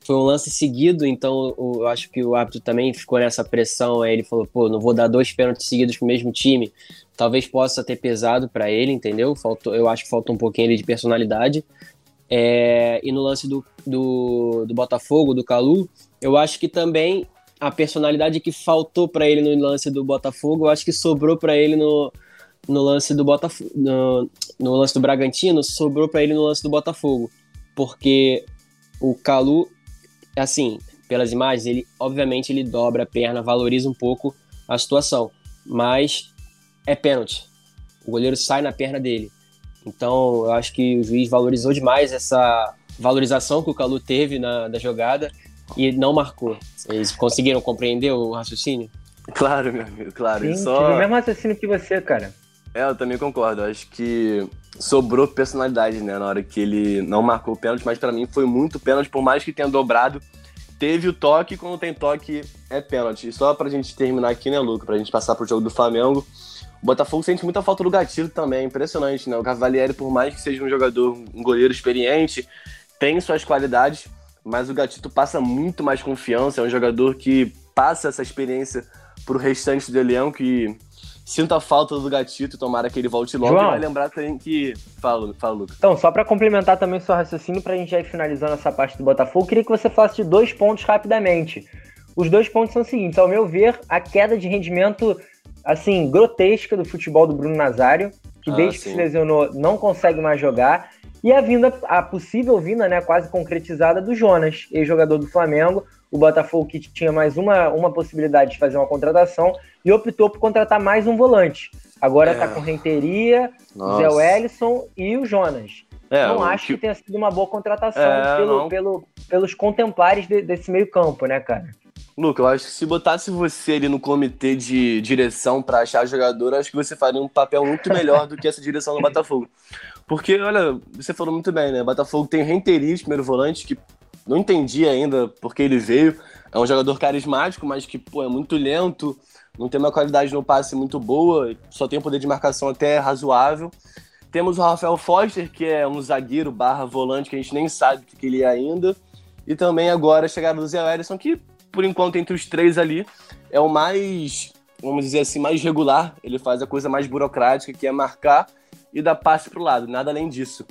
foi um lance seguido, então eu acho que o árbitro também ficou nessa pressão. Aí ele falou: pô, não vou dar dois pênaltis seguidos pro mesmo time. Talvez possa ter pesado para ele, entendeu? Faltou, eu acho que faltou um pouquinho ali de personalidade. É, e no lance do, do, do Botafogo, do Calu, eu acho que também a personalidade que faltou para ele no lance do Botafogo, eu acho que sobrou para ele no, no lance do Botafogo, no, no lance do Bragantino, sobrou para ele no lance do Botafogo, porque o Calu, assim, pelas imagens, ele obviamente ele dobra a perna, valoriza um pouco a situação, mas é pênalti. O goleiro sai na perna dele. Então, eu acho que o juiz valorizou demais essa valorização que o Calu teve na da jogada e não marcou. Vocês conseguiram compreender o raciocínio? Claro, meu amigo, claro. Sim, Só... o mesmo raciocínio que você, cara. É, eu também concordo. Eu acho que sobrou personalidade, né, na hora que ele não marcou o pênalti, mas para mim foi muito pênalti, por mais que tenha dobrado. Teve o toque, quando tem toque é pênalti. E só pra gente terminar aqui, né, Luca, pra gente passar pro jogo do Flamengo. O Botafogo sente muita falta do gatilho também, é impressionante, né? O Cavalieri, por mais que seja um jogador, um goleiro experiente, tem suas qualidades, mas o Gatito passa muito mais confiança, é um jogador que passa essa experiência pro restante do elenco e sinta a falta do Gatito, tomara que ele volte logo João, e vai lembrar também que... Fala, fala Lucas. Então, só para complementar também o seu raciocínio, pra gente já ir finalizando essa parte do Botafogo, queria que você falasse de dois pontos rapidamente. Os dois pontos são os seguintes, ao meu ver, a queda de rendimento assim, grotesca do futebol do Bruno Nazário, que ah, desde sim. que se lesionou não consegue mais jogar, e a vinda, a possível vinda, né, quase concretizada do Jonas, ex-jogador do Flamengo, o Botafogo que tinha mais uma, uma possibilidade de fazer uma contratação e optou por contratar mais um volante. Agora é. tá com Renteria, Nossa. Zé Wellison e o Jonas. É, não acho que... que... tenha sido uma boa contratação é, pelo, pelo, pelos contemplares de, desse meio campo, né, cara? Luca, eu acho que se botasse você ali no comitê de direção para achar jogador, acho que você faria um papel muito melhor do que essa direção do Botafogo. Porque, olha, você falou muito bem, né? Botafogo tem Renteria, primeiro volante, que não entendi ainda porque ele veio. É um jogador carismático, mas que, pô, é muito lento, não tem uma qualidade no passe muito boa, só tem um poder de marcação até razoável. Temos o Rafael Foster, que é um zagueiro barra volante que a gente nem sabe o que ele é ainda. E também agora a chegada do Zé Ellison, que por enquanto, entre os três ali, é o mais, vamos dizer assim, mais regular. Ele faz a coisa mais burocrática, que é marcar e dar passe pro lado, nada além disso.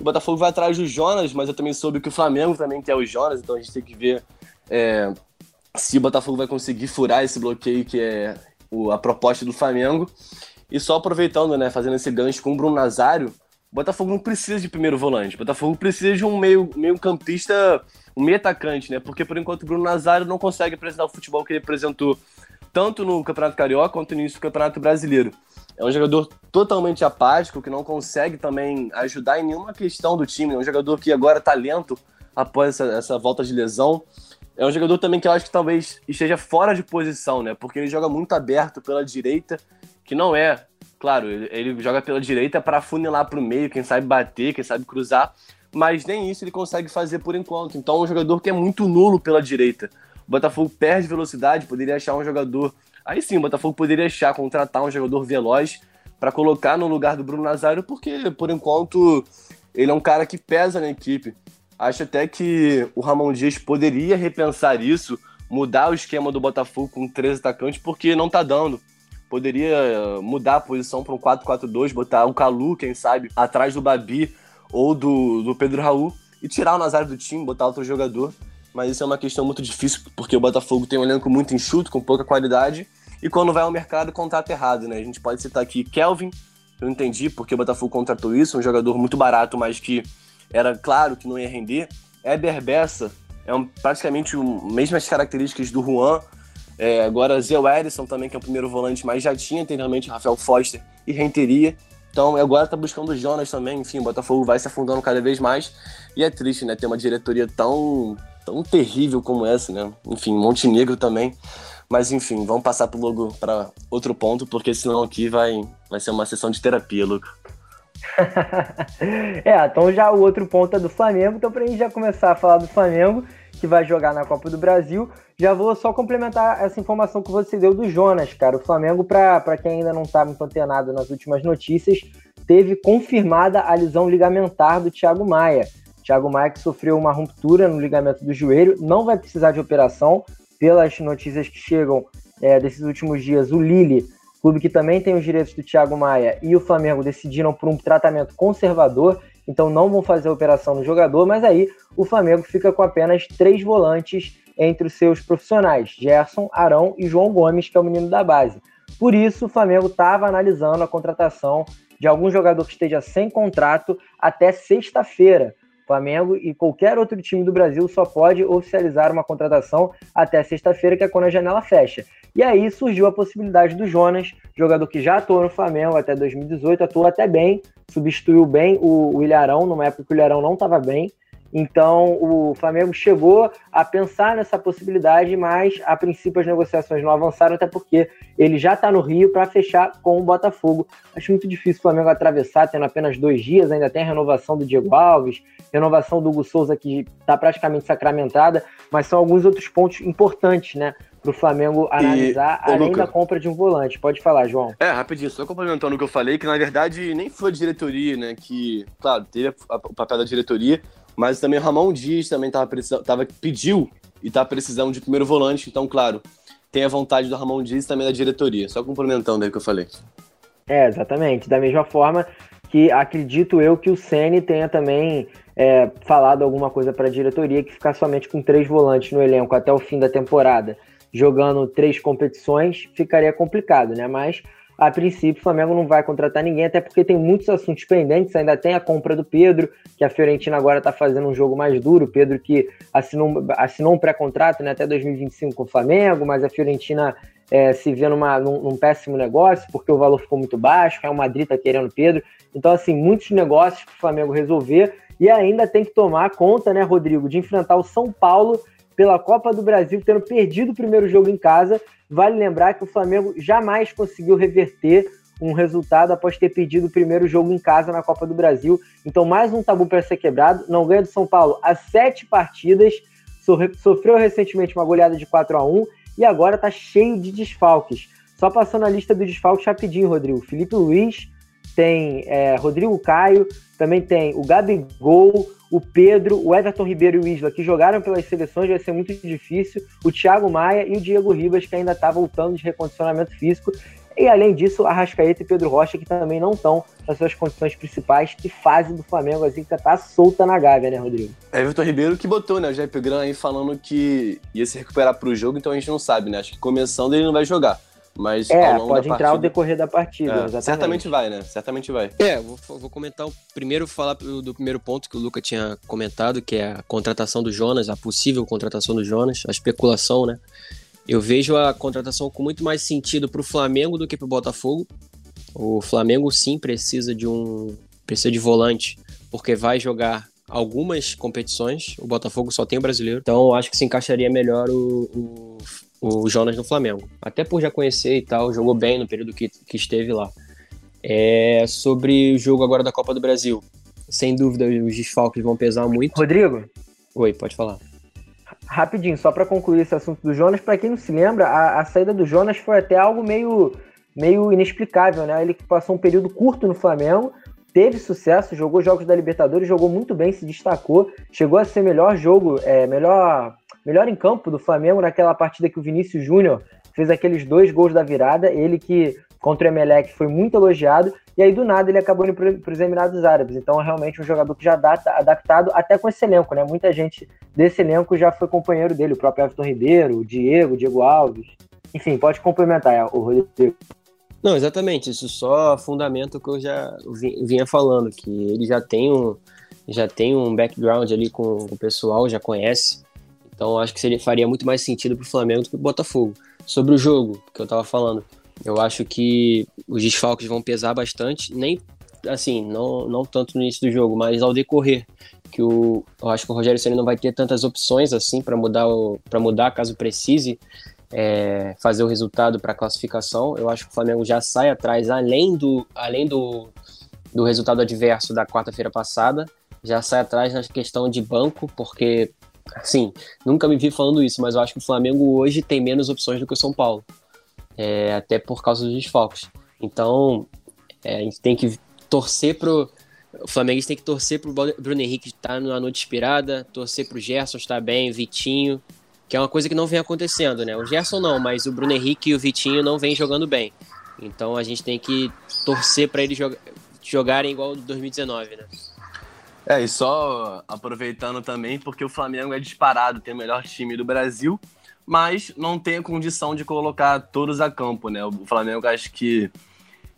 O Botafogo vai atrás do Jonas, mas eu também soube que o Flamengo também quer o Jonas, então a gente tem que ver é, se o Botafogo vai conseguir furar esse bloqueio que é o, a proposta do Flamengo. E só aproveitando, né, fazendo esse gancho com o Bruno Nazário, o Botafogo não precisa de primeiro volante. O Botafogo precisa de um meio, meio campista um meio atacante, né? Porque por enquanto o Bruno Nazário não consegue apresentar o futebol que ele apresentou tanto no Campeonato Carioca quanto no início do Campeonato Brasileiro. É um jogador totalmente apático, que não consegue também ajudar em nenhuma questão do time. É um jogador que agora está lento após essa, essa volta de lesão. É um jogador também que eu acho que talvez esteja fora de posição, né? Porque ele joga muito aberto pela direita, que não é, claro, ele, ele joga pela direita para funilar para o meio, quem sabe bater, quem sabe cruzar, mas nem isso ele consegue fazer por enquanto. Então é um jogador que é muito nulo pela direita. O Botafogo perde velocidade, poderia achar um jogador. Aí sim, o Botafogo poderia achar, contratar um jogador veloz para colocar no lugar do Bruno Nazário, porque por enquanto ele é um cara que pesa na equipe. Acho até que o Ramon Dias poderia repensar isso, mudar o esquema do Botafogo com três atacantes, porque não tá dando. Poderia mudar a posição para um 4-4-2, botar o Calu, quem sabe, atrás do Babi ou do, do Pedro Raul e tirar o Nazário do time, botar outro jogador. Mas isso é uma questão muito difícil, porque o Botafogo tem um elenco muito enxuto, com pouca qualidade, e quando vai ao mercado, contrata errado, né? A gente pode citar aqui Kelvin, eu entendi porque o Botafogo contratou isso, um jogador muito barato, mas que era claro que não ia render. Éder Bessa é um, praticamente as mesmas características do Juan. É, agora Zé Edson também, que é o primeiro volante, mas já tinha anteriormente Rafael Foster e Renteria. Então agora tá buscando o Jonas também, enfim, o Botafogo vai se afundando cada vez mais. E é triste, né, ter uma diretoria tão, tão terrível como essa, né? Enfim, Montenegro também. Mas enfim, vamos passar pro logo para outro ponto, porque senão aqui vai, vai ser uma sessão de terapia, Luca. é, então já o outro ponto é do Flamengo. Então, para a gente já começar a falar do Flamengo, que vai jogar na Copa do Brasil, já vou só complementar essa informação que você deu do Jonas, cara. O Flamengo, para quem ainda não está muito antenado nas últimas notícias, teve confirmada a lesão ligamentar do Thiago Maia. Thiago Maia que sofreu uma ruptura no ligamento do joelho, não vai precisar de operação. Pelas notícias que chegam é, desses últimos dias, o Lille, clube que também tem os direitos do Thiago Maia, e o Flamengo decidiram por um tratamento conservador, então não vão fazer a operação no jogador, mas aí o Flamengo fica com apenas três volantes entre os seus profissionais, Gerson, Arão e João Gomes, que é o menino da base. Por isso, o Flamengo estava analisando a contratação de algum jogador que esteja sem contrato até sexta-feira. Flamengo e qualquer outro time do Brasil só pode oficializar uma contratação até sexta-feira, que é quando a janela fecha. E aí surgiu a possibilidade do Jonas, jogador que já atuou no Flamengo até 2018, atuou até bem, substituiu bem o, Ilharão, numa época que o Ilharão não estava bem, então, o Flamengo chegou a pensar nessa possibilidade, mas a princípio as negociações não avançaram, até porque ele já está no Rio para fechar com o Botafogo. Acho muito difícil o Flamengo atravessar, tendo apenas dois dias. Ainda tem a renovação do Diego Alves, renovação do Hugo Souza, que está praticamente sacramentada, mas são alguns outros pontos importantes, né? para o Flamengo analisar, e, além Luca, da compra de um volante. Pode falar, João. É, rapidinho, só complementando o que eu falei, que na verdade nem foi a diretoria, né? Que, claro, teve o papel da diretoria, mas também o Ramon Dias também tava precisando, tava, pediu e tá precisando de primeiro volante, então, claro, tem a vontade do Ramon Dias e também da diretoria. Só complementando aí o que eu falei. É, exatamente. Da mesma forma que acredito eu que o Ceni tenha também é, falado alguma coisa para a diretoria que ficar somente com três volantes no elenco até o fim da temporada, jogando três competições, ficaria complicado, né? Mas a princípio, o Flamengo não vai contratar ninguém, até porque tem muitos assuntos pendentes. Ainda tem a compra do Pedro, que a Fiorentina agora está fazendo um jogo mais duro. Pedro que assinou, assinou um pré-contrato né, até 2025 com o Flamengo, mas a Fiorentina é, se vê numa, num, num, péssimo negócio, porque o valor ficou muito baixo. O Real Madrid está querendo Pedro. Então, assim, muitos negócios para o Flamengo resolver. E ainda tem que tomar conta, né, Rodrigo, de enfrentar o São Paulo pela Copa do Brasil, tendo perdido o primeiro jogo em casa. Vale lembrar que o Flamengo jamais conseguiu reverter um resultado após ter perdido o primeiro jogo em casa na Copa do Brasil. Então, mais um tabu para ser quebrado. Não ganha do São Paulo há sete partidas, sofreu recentemente uma goleada de 4 a 1 e agora está cheio de desfalques. Só passando a lista dos desfalques rapidinho, Rodrigo. Felipe Luiz, tem é, Rodrigo Caio, também tem o Gabigol, o Pedro, o Everton Ribeiro e o Isla, que jogaram pelas seleções, vai ser muito difícil, o Thiago Maia e o Diego Ribas, que ainda está voltando de recondicionamento físico. E além disso, a Rascaeta e Pedro Rocha, que também não estão nas suas condições principais. Que fase do Flamengo, assim, que tá solta na Gávea, né, Rodrigo? É Everton Ribeiro que botou, né, o Jair Gran aí falando que ia se recuperar pro jogo, então a gente não sabe, né? Acho que começando ele não vai jogar. Mas é, pode entrar partida, ao decorrer da partida, é, Certamente vai, né? Certamente vai. É, vou, vou comentar o primeiro, falar do, do, primeiro ponto que o Luca tinha comentado, que é a contratação do Jonas, a possível contratação do Jonas, a especulação, né? Eu vejo a contratação com muito mais sentido para o Flamengo do que para o Botafogo. O Flamengo sim precisa de um precisa de volante, porque vai jogar algumas competições. O Botafogo só tem o brasileiro, então acho que se encaixaria melhor o, o o Jonas no Flamengo. Até por já conhecer e tal, jogou bem no período que, que esteve lá. É, sobre o jogo agora da Copa do Brasil. Sem dúvida, os desfalques vão pesar muito. Rodrigo? Oi, pode falar. Rapidinho, só para concluir esse assunto do Jonas, para quem não se lembra, a, a, saída do Jonas foi até algo meio, meio inexplicável, né? Ele passou um período curto no Flamengo, teve sucesso, jogou jogos da Libertadores, jogou muito bem, se destacou, chegou a ser melhor jogo, é, melhor melhor em campo do Flamengo naquela partida que o Vinícius Júnior fez aqueles dois gols da virada, ele que contra o Emelec foi muito elogiado, e aí do nada ele acabou indo para os Emirados Árabes. Então é realmente um jogador que já dá adaptado até com esse elenco, né? Muita gente desse elenco já foi companheiro dele, o próprio Everton Ribeiro, o Diego, o Diego Alves. Enfim, pode complementar o Rodrigo. Não, exatamente. Isso só fundamenta o que eu já vinha falando, que ele já tem um, já tem um background ali com o pessoal, já conhece. Então acho que seria, faria muito mais sentido para o Flamengo do que o Botafogo. Sobre o jogo que eu estava falando, eu acho que os desfalques vão pesar bastante, nem assim, não, não tanto no início do jogo, mas ao decorrer. Que o, eu acho que o Rogério Ceni não vai ter tantas opções assim para mudar para mudar caso precise é, fazer o resultado para a classificação. Eu acho que o Flamengo já sai atrás, além do além do do resultado adverso da quarta-feira passada. Já sai atrás na questão de banco, porque, assim, nunca me vi falando isso, mas eu acho que o Flamengo hoje tem menos opções do que o São Paulo. É, até por causa dos desfalques. Então, é, a gente tem que torcer pro. O Flamengo tem que torcer pro Bruno Henrique estar tá numa noite inspirada, torcer pro Gerson estar bem, Vitinho, que é uma coisa que não vem acontecendo, né? O Gerson não, mas o Bruno Henrique e o Vitinho não vêm jogando bem. Então a gente tem que torcer para eles jog jogarem igual 2019, né? É, e só aproveitando também, porque o Flamengo é disparado, tem o melhor time do Brasil, mas não tem a condição de colocar todos a campo, né? O Flamengo acho que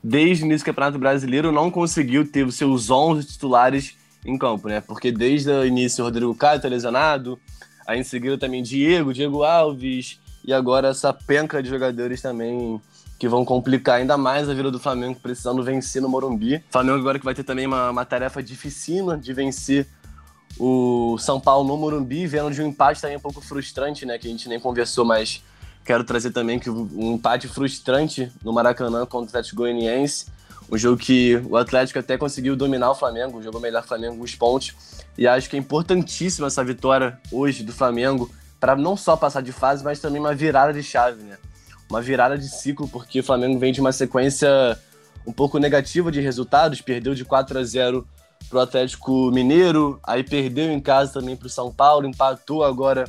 desde o início do Campeonato Brasileiro não conseguiu ter os seus 11 titulares em campo, né? Porque desde o início o Rodrigo Caio tá lesionado, aí em seguida também Diego, Diego Alves, e agora essa penca de jogadores também que vão complicar ainda mais a vida do Flamengo, precisando vencer no Morumbi. Flamengo agora que vai ter também uma, uma tarefa dificílima de vencer o São Paulo no Morumbi, vendo de um empate também um pouco frustrante, né? Que a gente nem conversou, mas quero trazer também que um empate frustrante no Maracanã contra o Atlético Goianiense. Um jogo que o Atlético até conseguiu dominar o Flamengo, jogou melhor o Flamengo os pontos. E acho que é importantíssima essa vitória hoje do Flamengo para não só passar de fase, mas também uma virada de chave, né? uma virada de ciclo, porque o Flamengo vem de uma sequência um pouco negativa de resultados, perdeu de 4 a 0 pro Atlético Mineiro, aí perdeu em casa também pro São Paulo, empatou agora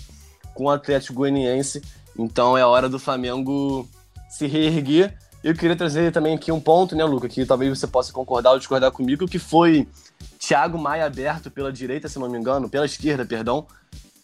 com o Atlético Goianiense. Então é hora do Flamengo se reerguer. Eu queria trazer também aqui um ponto, né, Luca, que talvez você possa concordar ou discordar comigo, que foi Thiago Maia aberto pela direita, se não me engano, pela esquerda, perdão.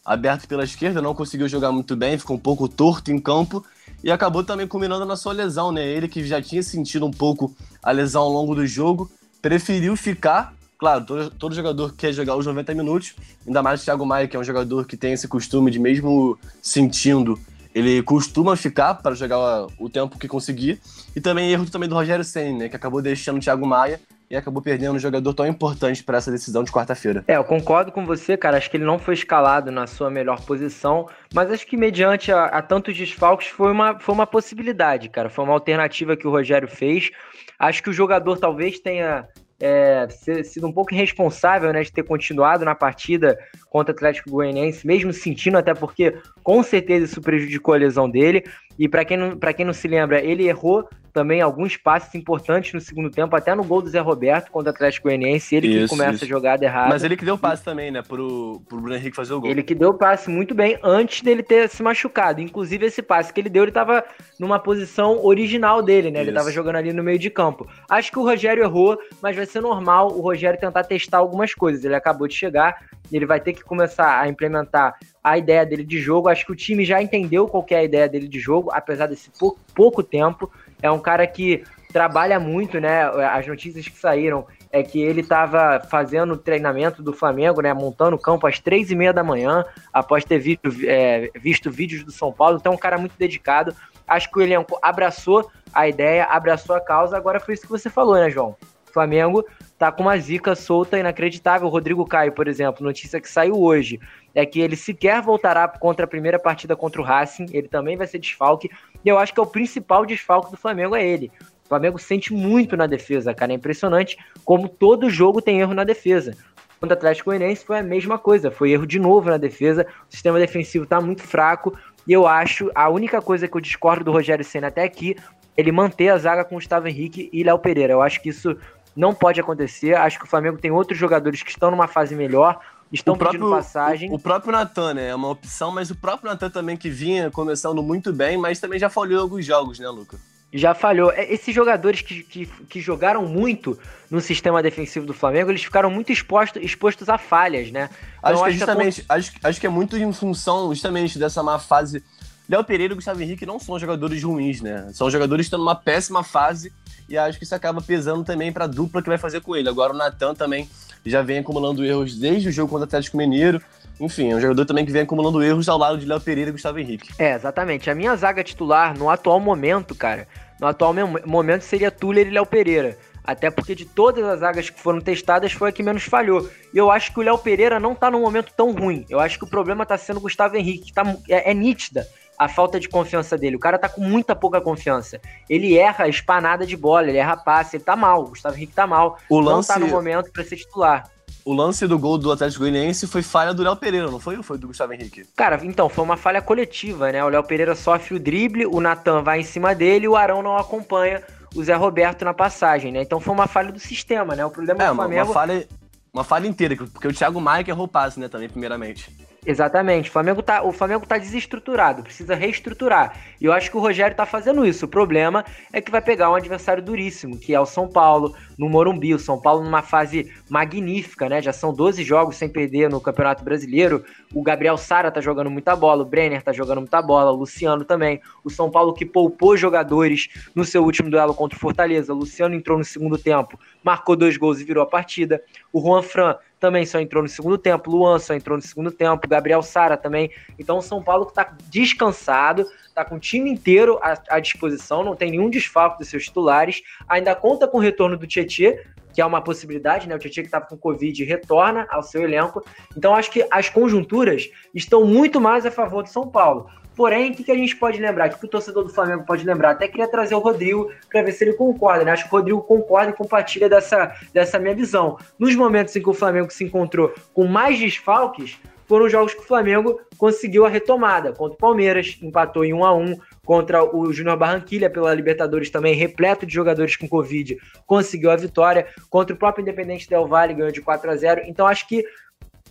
Aberto pela esquerda, não conseguiu jogar muito bem, ficou um pouco torto em campo e acabou também culminando na sua lesão, né? Ele que já tinha sentido um pouco a lesão ao longo do jogo, preferiu ficar. Claro, todo, todo jogador quer jogar os 90 minutos, ainda mais o Thiago Maia, que é um jogador que tem esse costume de, mesmo sentindo, ele costuma ficar para jogar o tempo que conseguir. E também erro também do Rogério Senna, né? Que acabou deixando o Thiago Maia e acabou perdendo um jogador tão importante para essa decisão de quarta-feira. É, eu concordo com você, cara. Acho que ele não foi escalado na sua melhor posição, mas acho que mediante a, a tantos desfalques foi uma, foi uma possibilidade, cara. Foi uma alternativa que o Rogério fez. Acho que o jogador talvez tenha é, sido um pouco irresponsável né, de ter continuado na partida contra o Atlético Goianiense, mesmo sentindo, até porque com certeza isso prejudicou a lesão dele. E para quem, não, quem não se lembra, ele errou também alguns passes importantes no segundo tempo, até no gol do Zé Roberto contra o Atlético Goianiense, ele isso, que começa isso. a jogada errada. Mas ele que deu o passe também, né, pro, pro Bruno Henrique fazer o gol. Ele que deu o passe muito bem antes dele ter se machucado. Inclusive, esse passe que ele deu, ele tava numa posição original dele, né? Ele tava jogando ali no meio de campo. Acho que o Rogério errou, mas vai ser normal o Rogério tentar testar algumas coisas. Ele acabou de chegar, ele vai ter que começar a implementar a ideia dele de jogo. Acho que o time já entendeu qual é a ideia dele de jogo, apesar desse pouco, pouco tempo. É um cara que trabalha muito, né? As notícias que saíram é que ele estava fazendo treinamento do Flamengo, né? Montando o campo às três e meia da manhã, após ter visto, é, visto vídeos do São Paulo. Então, é um cara muito dedicado. Acho que o elenco abraçou a ideia, abraçou a causa. Agora foi isso que você falou, né, João? Flamengo tá com uma zica solta inacreditável. O Rodrigo Caio, por exemplo, notícia que saiu hoje, é que ele sequer voltará contra a primeira partida contra o Racing, ele também vai ser desfalque, e eu acho que é o principal desfalque do Flamengo é ele. O Flamengo sente muito na defesa, cara, é impressionante como todo jogo tem erro na defesa. Contra o Atlético Goianiense foi a mesma coisa, foi erro de novo na defesa, o sistema defensivo tá muito fraco, e eu acho, a única coisa que eu discordo do Rogério Senna até aqui, ele manter a zaga com o Gustavo Henrique e Léo Pereira. Eu acho que isso não pode acontecer. Acho que o Flamengo tem outros jogadores que estão numa fase melhor, estão o próprio, passagem. O, o, próprio Natan, né? É uma opção, mas o próprio Natan também que vinha começando muito bem, mas também já falhou alguns jogos, né, Luca? Já falhou. É, esses jogadores que, que, que, jogaram muito no sistema defensivo do Flamengo, eles ficaram muito expostos, expostos a falhas, né? Então, acho, que acho justamente, que a... acho, acho que é muito em função justamente dessa má fase. Léo Pereira e Gustavo Henrique não são jogadores ruins, né? São jogadores que estão numa péssima fase e acho que isso acaba pesando também para a dupla que vai fazer com ele. Agora o Natan também já vem acumulando erros desde o jogo contra o Atlético Mineiro. Enfim, é um jogador também que vem acumulando erros ao lado de Léo Pereira e Gustavo Henrique. É, exatamente. A minha zaga titular no atual momento, cara, no atual momento seria Tuller e Léo Pereira. Até porque de todas as zagas que foram testadas foi a que menos falhou. E eu acho que o Léo Pereira não tá num momento tão ruim. Eu acho que o problema tá sendo o Gustavo Henrique, que tá, é, é nítida a falta de confiança dele. O cara tá com muita pouca confiança. Ele erra espanada de bola, ele erra passe, ele tá mal. O Gustavo Henrique tá mal. O lance... Não tá no momento para ser titular. O lance do gol do Atlético Goianiense foi falha do Léo Pereira, não foi? Ou foi do Gustavo Henrique? Cara, então, foi uma falha coletiva, né? O Léo Pereira sofre o drible, o Natan vai em cima dele e o Arão não acompanha o Zé Roberto na passagem, né? Então foi uma falha do sistema, né? O problema é, do Flamengo... Uma falha, uma falha inteira, porque o Thiago Maia que errou passe, né, também, primeiramente. Exatamente. O Flamengo tá, o Flamengo tá desestruturado, precisa reestruturar. E eu acho que o Rogério tá fazendo isso. O problema é que vai pegar um adversário duríssimo, que é o São Paulo, no Morumbi. O São Paulo numa fase magnífica, né? Já são 12 jogos sem perder no Campeonato Brasileiro. O Gabriel Sara tá jogando muita bola, o Brenner tá jogando muita bola, o Luciano também. O São Paulo que poupou jogadores no seu último duelo contra o Fortaleza. O Luciano entrou no segundo tempo, marcou dois gols e virou a partida. O Juan Fran também só entrou no segundo tempo, Luan só entrou no segundo tempo, Gabriel Sara também. Então o São Paulo está descansado, está com o time inteiro à, à, disposição, não tem nenhum desfalque dos seus titulares, ainda conta com o retorno do Tietê, que é uma possibilidade, né? O Tietchan que estava com Covid retorna ao seu elenco. Então acho que as conjunturas estão muito mais a favor do São Paulo. Porém, o que, que a gente pode lembrar? O que o torcedor do Flamengo pode lembrar? Até queria trazer o Rodrigo para ver se ele concorda, né? Acho que o Rodrigo concorda e compartilha dessa, dessa minha visão. Nos momentos em que o Flamengo se encontrou com mais desfalques, foram jogos que o Flamengo conseguiu a retomada. Contra o Palmeiras, empatou em 1 a 1 contra o Júnior Barranquilha pela Libertadores também, repleto de jogadores com Covid, conseguiu a vitória. Contra o próprio Independente Del Valle, ganhou de 4 a 0 Então acho que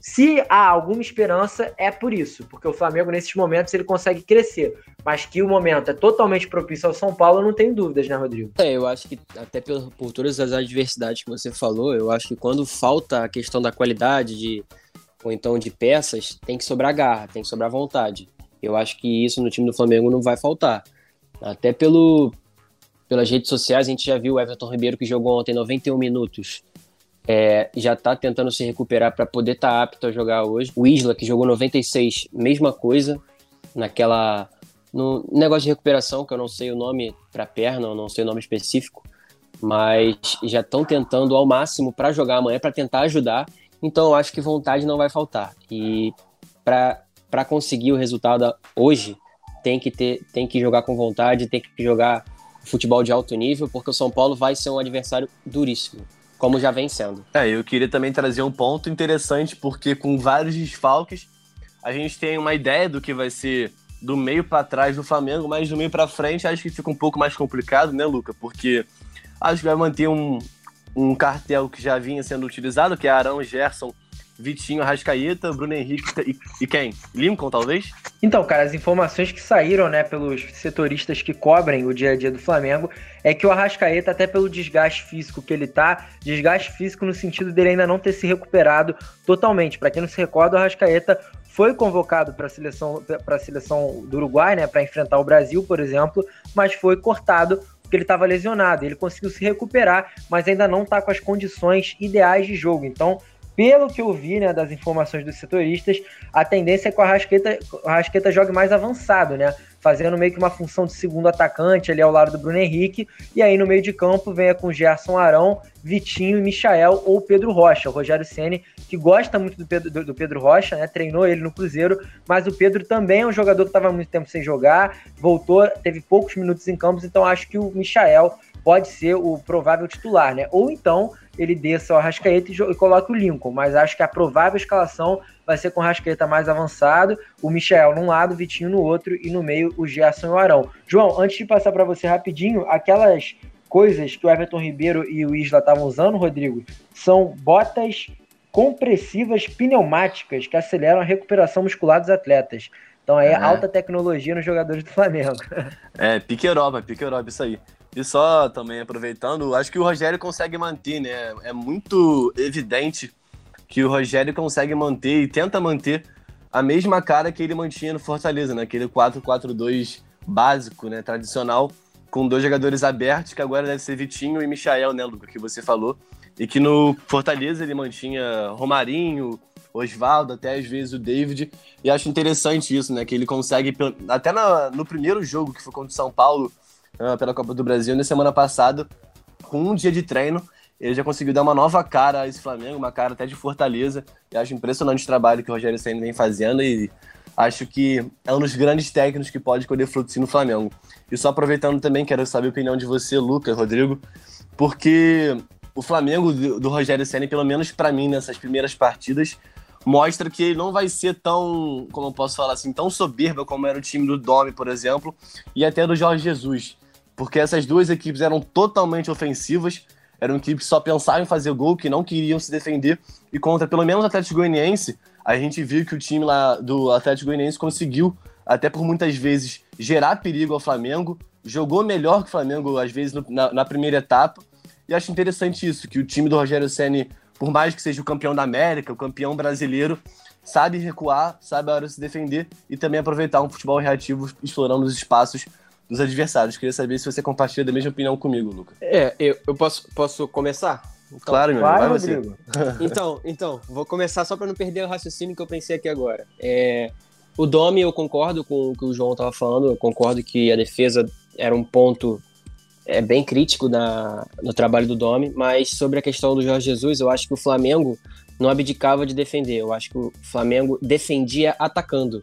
se há alguma esperança, é por isso, porque o Flamengo, nesses momentos, ele consegue crescer. Mas que o momento é totalmente propício ao São Paulo, eu não tenho dúvidas, né, Rodrigo? É, eu acho que, até por, por todas as adversidades que você falou, eu acho que quando falta a questão da qualidade de, ou então de peças, tem que sobrar garra, tem que sobrar vontade. Eu acho que isso no time do Flamengo não vai faltar. Até pelo, pelas redes sociais, a gente já viu o Everton Ribeiro que jogou ontem 91 minutos é, já está tentando se recuperar para poder estar tá apto a jogar hoje. O Isla, que jogou 96, mesma coisa, naquela. No negócio de recuperação, que eu não sei o nome para perna, eu não sei o nome específico, mas já estão tentando ao máximo para jogar amanhã, para tentar ajudar. Então eu acho que vontade não vai faltar. E para conseguir o resultado hoje, tem que, ter, tem que jogar com vontade, tem que jogar futebol de alto nível, porque o São Paulo vai ser um adversário duríssimo como já vem sendo. É, eu queria também trazer um ponto interessante, porque com vários desfalques, a gente tem uma ideia do que vai ser do meio para trás do Flamengo, mas do meio para frente acho que fica um pouco mais complicado, né, Luca? Porque acho que vai manter um, um cartel que já vinha sendo utilizado, que é Arão, Gerson Vitinho, Arrascaeta, Bruno Henrique e, e, quem? Lincoln, talvez? Então, cara, as informações que saíram, né, pelos setoristas que cobrem o dia a dia do Flamengo, é que o Arrascaeta, até pelo desgaste físico que ele tá, desgaste físico no sentido dele ainda não ter se recuperado totalmente. Para quem não se recorda, o Arrascaeta foi convocado para a seleção, pra seleção do Uruguai, né, para enfrentar o Brasil, por exemplo, mas foi cortado porque ele estava lesionado. Ele conseguiu se recuperar, mas ainda não está com as condições ideais de jogo. Então, pelo que eu vi né, das informações dos setoristas, a tendência é que o Arrasqueta, o Arrasqueta jogue mais avançado, né? Fazendo meio que uma função de segundo atacante ali ao lado do Bruno Henrique. E aí no meio de campo venha com Gerson Arão, Vitinho e Michael ou Pedro Rocha. O Rogério Ceni que gosta muito do Pedro, do, do Pedro Rocha, né? Treinou ele no Cruzeiro, mas o Pedro também é um jogador que estava muito tempo sem jogar, voltou, teve poucos minutos em campos, então acho que o Michael pode ser o provável titular, né? Ou então ele desça o Arrascaeta e, e coloque o Lincoln, mas acho que a provável escalação vai ser com o Arrascaeta mais avançado, o Michel num lado, o Vitinho no outro e no meio o Gerson e o Arão. João, antes de passar para você rapidinho, aquelas coisas que o Everton Ribeiro e o Isla estavam usando, Rodrigo, são botas compressivas pneumáticas que aceleram a recuperação muscular dos atletas. Então é, é. alta tecnologia nos jogadores do Flamengo. É, pique Europa, pique Europa, isso aí. E só também aproveitando, acho que o Rogério consegue manter, né? É muito evidente que o Rogério consegue manter e tenta manter a mesma cara que ele mantinha no Fortaleza, naquele né? 4-4-2 básico, né? Tradicional, com dois jogadores abertos, que agora deve ser Vitinho e Michael, né, Luca, que você falou. E que no Fortaleza ele mantinha Romarinho, Osvaldo, até às vezes o David. E acho interessante isso, né? Que ele consegue, até no primeiro jogo, que foi contra o São Paulo, uh, pela Copa do Brasil na semana passada, com um dia de treino, ele já conseguiu dar uma nova cara a esse Flamengo, uma cara até de fortaleza. E acho impressionante o trabalho que o Rogério Senna vem fazendo e acho que é um dos grandes técnicos que pode colher frutos no Flamengo. E só aproveitando também, quero saber a opinião de você, Lucas, Rodrigo, porque o Flamengo do Rogério Senna, pelo menos para mim, nessas primeiras partidas, mostra que ele não vai ser tão, como eu posso falar assim, tão soberba como era o time do Domi, por exemplo, e até do Jorge Jesus. Porque essas duas equipes eram totalmente ofensivas, eram equipes que só pensavam em fazer gol, que não queriam se defender, e contra pelo menos o Atlético Goianiense, a gente viu que o time lá do Atlético Goianiense conseguiu, até por muitas vezes, gerar perigo ao Flamengo, jogou melhor que o Flamengo, às vezes, no, na, na, primeira etapa, e acho interessante isso, que o time do Rogério Ceni por mais que seja o campeão da América, o campeão brasileiro, sabe recuar, sabe a hora de se defender e também aproveitar um futebol reativo explorando os espaços dos adversários. Queria saber se você compartilha da mesma opinião comigo, Lucas. É, eu, eu posso, posso começar? Então, claro, meu vai, vai Rodrigo. então, então, vou começar só para não perder o raciocínio que eu pensei aqui agora. É, o Domi, eu concordo com o que o João estava falando, eu concordo que a defesa era um ponto é bem crítico na, no trabalho do Domi, mas sobre a questão do Jorge Jesus, eu acho que o Flamengo não abdicava de defender. Eu acho que o Flamengo defendia atacando.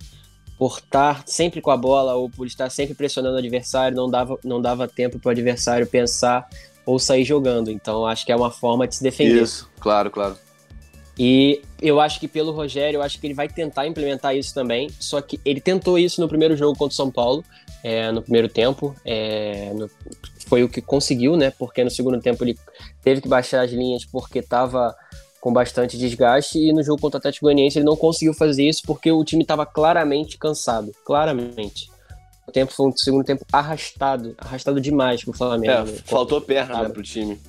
Por estar sempre com a bola ou por estar sempre pressionando o adversário, não dava, não dava tempo para o adversário pensar ou sair jogando. Então, acho que é uma forma de se defender. Isso, claro, claro. E eu acho que pelo Rogério, eu acho que ele vai tentar implementar isso também. Só que ele tentou isso no primeiro jogo contra o São Paulo, é, no primeiro tempo. É, no, foi o que conseguiu, né? Porque no segundo tempo ele teve que baixar as linhas porque estava com bastante desgaste e no jogo contra o Atlético Goianiense ele não conseguiu fazer isso porque o time estava claramente cansado, claramente. O tempo foi um segundo tempo arrastado, arrastado demais pro Flamengo. É, né? faltou perna, né, pro time.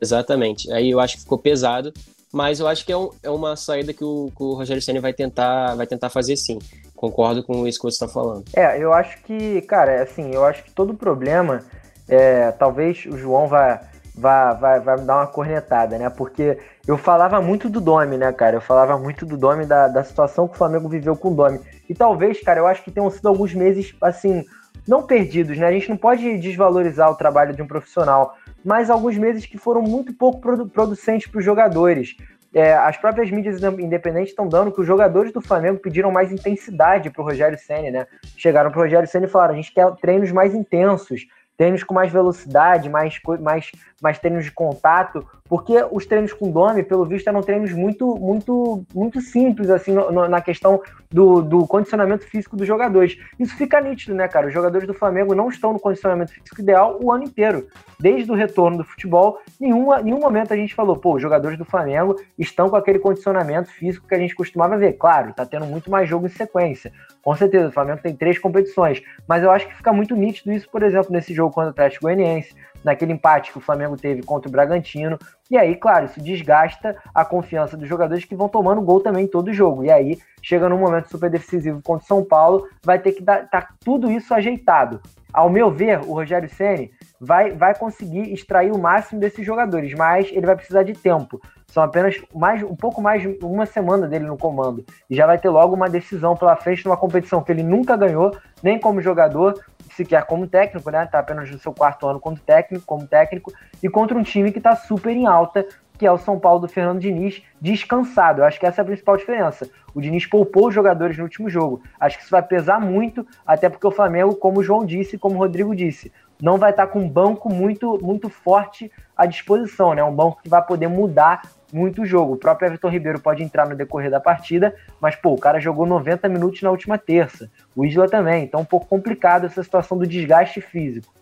exatamente. Aí eu acho que ficou pesado, mas eu acho que é, um, é uma saída que o, que o Rogério Senna vai tentar, vai tentar fazer sim. Concordo com isso que você está falando. É, eu acho que, cara, assim, eu acho que todo problema é, talvez o João vá, vá, vá, vá me dar uma cornetada, né? Porque eu falava muito do Domi, né, cara? Eu falava muito do Domi, da, da situação que o Flamengo viveu com o Domi. E talvez, cara, eu acho que tenham sido alguns meses, assim, não perdidos, né? A gente não pode desvalorizar o trabalho de um profissional, mas alguns meses que foram muito pouco produ producentes para os jogadores. É, as próprias mídias independentes estão dando que os jogadores do Flamengo pediram mais intensidade para o Rogério Senna, né? Chegaram para o Rogério Senna e falaram: a gente quer treinos mais intensos, treinos com mais velocidade, mais, mais, mais treinos de contato, porque os treinos com Domi, pelo visto, eram treinos muito, muito, muito simples, assim, no, na questão do, do condicionamento físico dos jogadores. Isso fica nítido, né, cara? Os jogadores do Flamengo não estão no condicionamento físico ideal o ano inteiro. Desde o retorno do futebol, nenhuma, nenhum momento a gente falou, pô, os jogadores do Flamengo estão com aquele condicionamento físico que a gente costumava ver. Claro, tá tendo muito mais jogo em sequência. Com certeza, o Flamengo tem três competições. Mas eu acho que fica muito nítido isso, por exemplo, nesse jogo contra o Atlético Goianiense, naquele empate que o Flamengo teve contra o Bragantino. E aí, claro, isso desgasta a confiança dos jogadores que vão tomando gol também em todo jogo. E aí, chega num momento super decisivo contra o São Paulo, vai ter que dar tá tudo isso ajeitado. Ao meu ver, o Rogério Ceni vai, vai conseguir extrair o máximo desses jogadores, mas ele vai precisar de tempo. São apenas mais, um pouco mais de uma semana dele no comando. E já vai ter logo uma decisão pela frente numa competição que ele nunca ganhou, nem como jogador, sequer como técnico, né? Tá apenas no seu quarto ano como técnico, como técnico, e contra um time que está super em alta, que é o São Paulo do Fernando Diniz, descansado. Eu acho que essa é a principal diferença. O Diniz poupou os jogadores no último jogo. Acho que isso vai pesar muito, até porque o Flamengo, como o João disse, como o Rodrigo disse, não vai estar com um banco muito, muito forte à disposição, né? Um banco que vai poder mudar muito o jogo. O próprio Everton Ribeiro pode entrar no decorrer da partida, mas, pô, o cara jogou 90 minutos na última terça. O Isla também. Então, um pouco complicado essa situação do desgaste físico.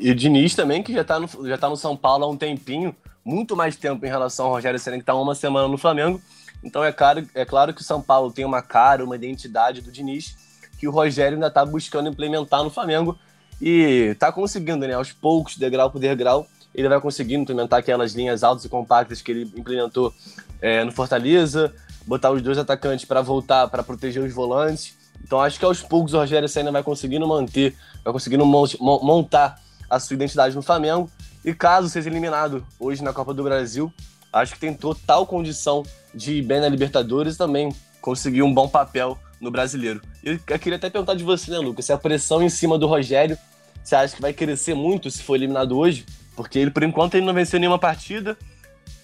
E o Diniz também, que já tá no, já tá no São Paulo há um tempinho, muito mais tempo em relação ao Rogério Senna, que tá uma semana no Flamengo. Então, é claro, é claro que o São Paulo tem uma cara, uma identidade do Diniz, que o Rogério ainda tá buscando implementar no Flamengo. E tá conseguindo, né? Aos poucos, degrau por degrau ele vai conseguindo implementar aquelas linhas altas e compactas que ele implementou é, no Fortaleza, botar os dois atacantes para voltar, para proteger os volantes. Então acho que aos poucos o Rogério Senna vai conseguindo manter, vai conseguindo montar a sua identidade no Flamengo. E caso seja eliminado hoje na Copa do Brasil, acho que tem total condição de ir bem na Libertadores e também conseguir um bom papel no brasileiro. Eu queria até perguntar de você, né, Lucas? Se a pressão em cima do Rogério, você acha que vai crescer muito se for eliminado hoje? Porque ele, por enquanto, ele não venceu nenhuma partida.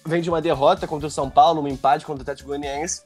Vem de uma derrota contra o São Paulo, um empate contra o Atlético Goianiense.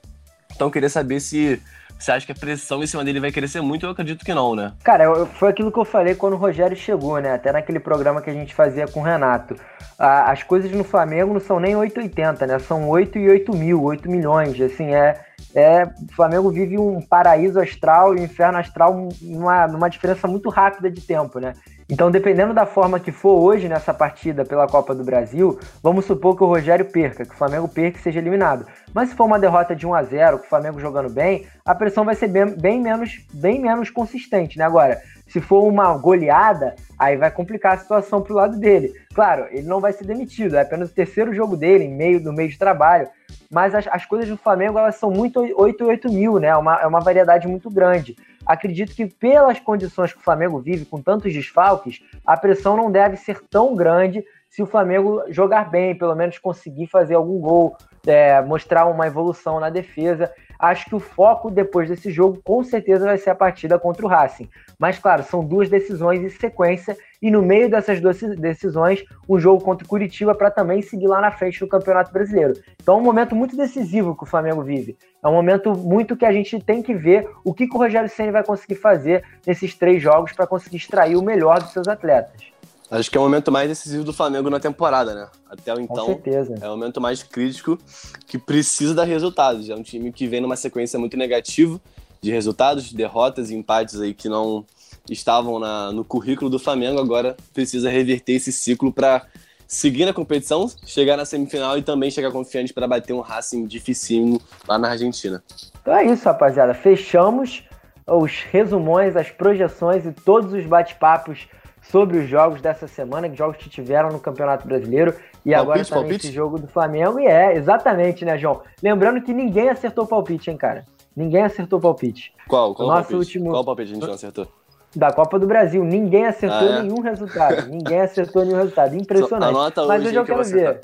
Então, queria saber se Você acha que a pressão em cima dele vai crescer muito? Eu acredito que não, né? Cara, eu, foi aquilo que eu falei quando o Rogério chegou, né? Até naquele programa que a gente fazia com o Renato. Ah, as coisas no Flamengo não são nem 880, né? São 8 e 8 mil, 8 milhões. Assim, é, é, o Flamengo vive um paraíso astral e um inferno astral numa, numa diferença muito rápida de tempo, né? Então, dependendo da forma que for hoje nessa partida pela Copa do Brasil, vamos supor que o Rogério perca, que o Flamengo perca e seja eliminado. Mas se for uma derrota de 1 a 0 com o Flamengo jogando bem, a pressão vai ser bem, bem, menos, bem menos consistente, né? Agora, se for uma goleada, aí vai complicar a situação pro lado dele. Claro, ele não vai ser demitido, é apenas o terceiro jogo dele, em meio, no meio de trabalho. Mas as, as coisas do Flamengo, elas são muito 8 8 mil, né? É uma, é uma variedade muito grande acredito que pelas condições que o Flamengo vive, com tantos desfalques, a pressão não deve ser tão grande se o Flamengo jogar bem, pelo menos conseguir fazer algum gol, é, mostrar uma evolução na defesa. Acho que o foco depois desse jogo com certeza vai ser a partida contra o Racing. Mas claro, são duas decisões em sequência e no meio dessas duas decisões, um jogo contra o Curitiba para também seguir lá na frente no Campeonato Brasileiro. Então é um momento muito decisivo que o Flamengo vive. É um momento muito que a gente tem que ver o que, que o Rogério Ceni vai conseguir fazer nesses três jogos para conseguir extrair o melhor dos seus atletas. Acho que é o momento mais decisivo do Flamengo na temporada, né? Até então, Com certeza. é o momento mais crítico que precisa dar resultados. É um time que vem numa sequência muito negativa de resultados, derrotas e empates aí que não estavam na, no currículo do Flamengo. Agora precisa reverter esse ciclo para seguir na competição, chegar na semifinal e também chegar confiante para bater um Racing dificílimo lá na Argentina. Então é isso, rapaziada. Fechamos os resumões, as projeções e todos os bate-papos sobre os jogos dessa semana, que jogos que tiveram no Campeonato Brasileiro e palpite, agora também palpite? esse jogo do Flamengo. E é, exatamente, né, João? Lembrando que ninguém acertou palpite, hein, cara? Ninguém acertou palpite. Qual? Qual Nosso palpite? Último... Qual palpite a gente não acertou? Da Copa do Brasil. Ninguém acertou ah, é? nenhum resultado. ninguém acertou nenhum resultado. Impressionante. Anota Mas hoje eu quero ver.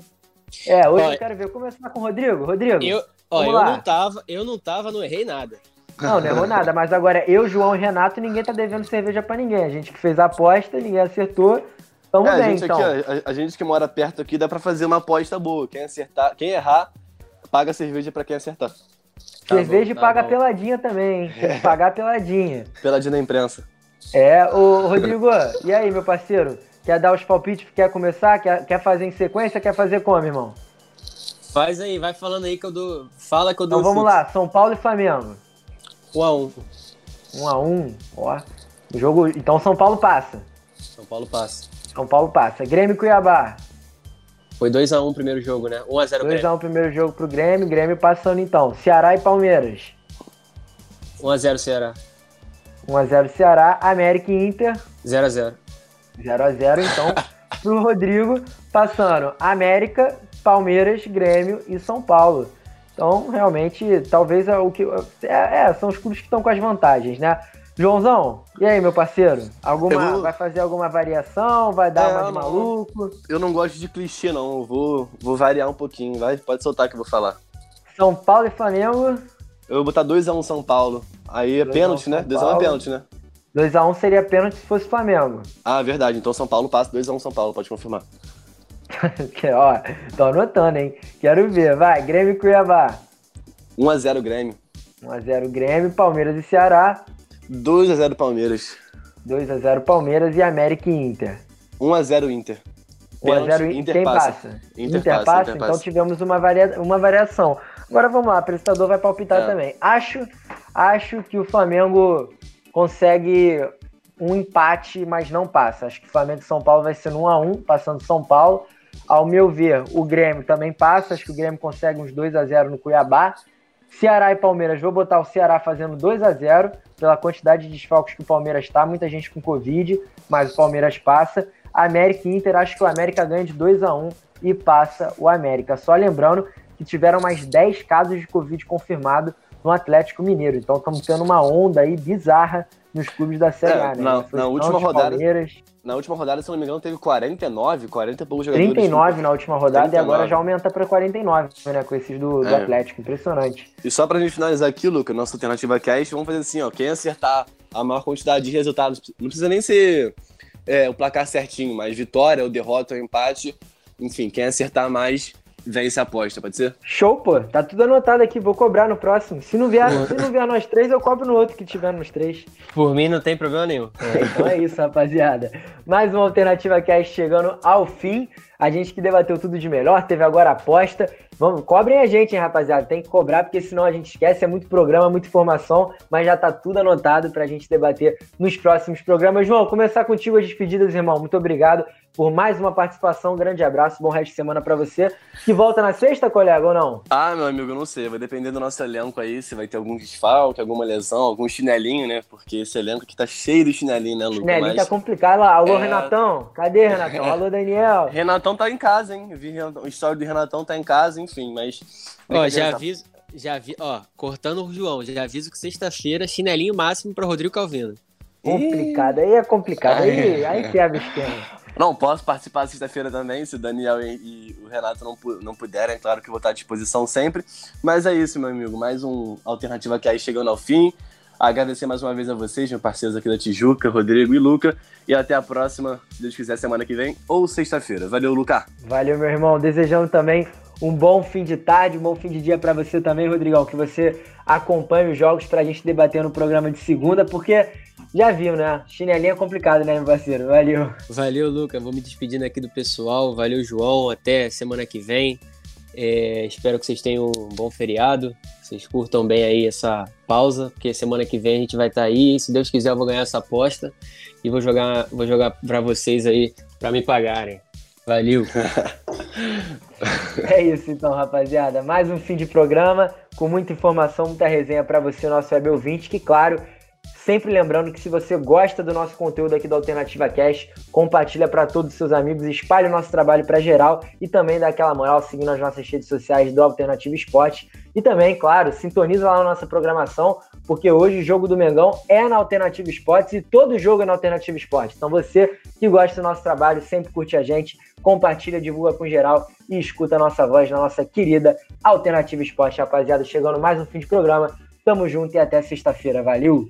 É, hoje eu quero ver. Começar com o Rodrigo. Rodrigo. Eu, ó, eu, não tava, eu não tava, não errei nada. Não, não errou nada. Mas agora eu, João e Renato, ninguém tá devendo cerveja para ninguém. A gente que fez a aposta, ninguém acertou. Tamo é, bem, a gente então. Aqui, a, a, gente que mora perto aqui dá para fazer uma aposta boa. Quem acertar, quem errar, paga cerveja para quem acertar. Tá cerveja bom, tá paga bom. peladinha também, hein? Tem que pagar peladinha. Peladinha da imprensa. É, o Rodrigo, e aí, meu parceiro? Quer dar os palpites? Quer começar? Quer, quer fazer em sequência? Quer fazer como, irmão? Faz aí, vai falando aí que eu dou. Fala que eu dou. Então vamos lá, São Paulo e Flamengo. 1 a 1 1 a 1 ó. O jogo. Então São Paulo passa. São Paulo passa. São Paulo passa. Grêmio e Cuiabá. Foi 2x1 o primeiro jogo, né? 1x0 Grêmio. 2x1 o primeiro jogo pro Grêmio. Grêmio passando então. Ceará e Palmeiras. 1x0 Ceará. 1x0 Ceará. América e Inter. 0x0. 0x0, então, pro Rodrigo. Passando América, Palmeiras, Grêmio e São Paulo. Então, realmente, talvez é o que. É, é, são os clubes que estão com as vantagens, né? Joãozão, e aí, meu parceiro? Alguma, vou... Vai fazer alguma variação? Vai dar é, uma de não, maluco? Eu não gosto de clichê, não. Eu vou, vou variar um pouquinho. Vai, pode soltar que eu vou falar. São Paulo e Flamengo. Eu vou botar 2x1 um São Paulo. Aí é pênalti, né? 2x1 é pênalti, né? 2x1 um seria pênalti se fosse Flamengo. Ah, verdade. Então São Paulo passa 2x1 um São Paulo, pode confirmar. Ó, tô anotando, hein? Quero ver. Vai, Grêmio e Cuiabá. 1x0 Grêmio. 1x0 Grêmio, Palmeiras e Ceará. 2x0 Palmeiras. 2x0 Palmeiras e América e Inter. 1x0 Inter. 1x0 Inter. Quem passa? passa? Inter, Inter, passa, passa? Inter então tivemos uma, varia... uma variação. Agora vamos lá, o apresentador vai palpitar é. também. Acho, acho que o Flamengo consegue um empate, mas não passa. Acho que o Flamengo e São Paulo vai ser no 1x1, passando São Paulo. Ao meu ver, o Grêmio também passa. Acho que o Grêmio consegue uns 2 a 0 no Cuiabá. Ceará e Palmeiras, vou botar o Ceará fazendo 2 a 0 pela quantidade de desfalques que o Palmeiras está. Muita gente com Covid, mas o Palmeiras passa. América e Inter, acho que o América ganha de 2 a 1 e passa o América. Só lembrando que tiveram mais 10 casos de Covid confirmado no Atlético Mineiro. Então estamos tendo uma onda aí bizarra nos clubes da Série é, A, né? Na, na última rodada. Palmeiras. Na última rodada, se não me engano, teve 49, 40 e poucos jogadores. 39 na última rodada 39. e agora já aumenta para 49, né? Com esses do, do é. Atlético. Impressionante. E só pra gente finalizar aqui, Luca, nossa alternativa cast, vamos fazer assim, ó. Quem acertar a maior quantidade de resultados, não precisa nem ser é, o placar certinho, mas vitória ou derrota ou empate, enfim, quem acertar mais vence a aposta, pode ser? Show, pô. Tá tudo anotado aqui, vou cobrar no próximo. Se não vier, se não vier nós três, eu cobro no outro que tiver nos três. Por mim não tem problema nenhum. É, então é isso, rapaziada. Mais uma Alternativa Cast chegando ao fim. A gente que debateu tudo de melhor, teve agora a aposta. Vamos, cobrem a gente, hein, rapaziada. Tem que cobrar, porque senão a gente esquece. É muito programa, muita informação, mas já tá tudo anotado pra gente debater nos próximos programas. João, começar contigo as despedidas, irmão. Muito obrigado por mais uma participação. Um grande abraço, bom resto de semana para você. Que volta na sexta, colega, ou não? Ah, meu amigo, eu não sei. Vai depender do nosso elenco aí, se vai ter algum desfalque, alguma lesão, algum chinelinho, né? Porque esse elenco aqui tá cheio de chinelinho, né, Lucas? Chinelinho Mas... tá complicado lá. Alô, é... Renatão. Cadê, Renatão? Alô, Daniel. Renatão tá em casa, hein? Eu vi o história do Renatão tá em casa, enfim, mas. Ó, já aviso. Já vi, ó, cortando o João, já aviso que sexta-feira, chinelinho máximo para Rodrigo Calvino. Complicado, aí é complicado, aí, aí quebra o esquema. Não, posso participar sexta-feira também, se o Daniel e, e, o Renato não, não puderem, é claro que vou estar à disposição sempre. Mas é isso, meu amigo, mais um Alternativa que aí chegando ao fim. Agradecer mais uma vez a vocês, meus parceiros aqui da Tijuca, Rodrigo e Luca. E até a próxima, se Deus quiser, semana que vem ou sexta-feira. Valeu, Luca. Valeu, meu irmão. Desejando também um bom fim de tarde, um bom fim de dia para você também, Rodrigão. Que você acompanhe os jogos para a gente debater no programa de segunda, porque já viu, né? Chinelinha é complicado, né, meu parceiro? Valeu. Valeu, Luca. Vou me despedindo aqui do pessoal. Valeu, João. Até semana que vem. É, espero que vocês tenham um bom feriado. Vocês curtam bem aí essa pausa, porque semana que vem a gente vai estar tá aí. Se Deus quiser, eu vou ganhar essa aposta e vou jogar, vou jogar para vocês aí para me pagarem. Valeu. é isso então, rapaziada. Mais um fim de programa com muita informação, muita resenha para você, nosso web ouvinte, que claro, Sempre lembrando que se você gosta do nosso conteúdo aqui da Alternativa Cash, compartilha para todos os seus amigos, espalhe o nosso trabalho para geral e também dá aquela moral seguindo as nossas redes sociais do Alternativa Esporte. E também, claro, sintoniza lá na nossa programação, porque hoje o jogo do Mengão é na Alternativa Esportes e todo jogo é na Alternativa Esportes. Então você que gosta do nosso trabalho, sempre curte a gente, compartilha, divulga com geral e escuta a nossa voz na nossa querida Alternativa Esporte, rapaziada. Chegando mais um fim de programa. Tamo junto e até sexta-feira. Valeu!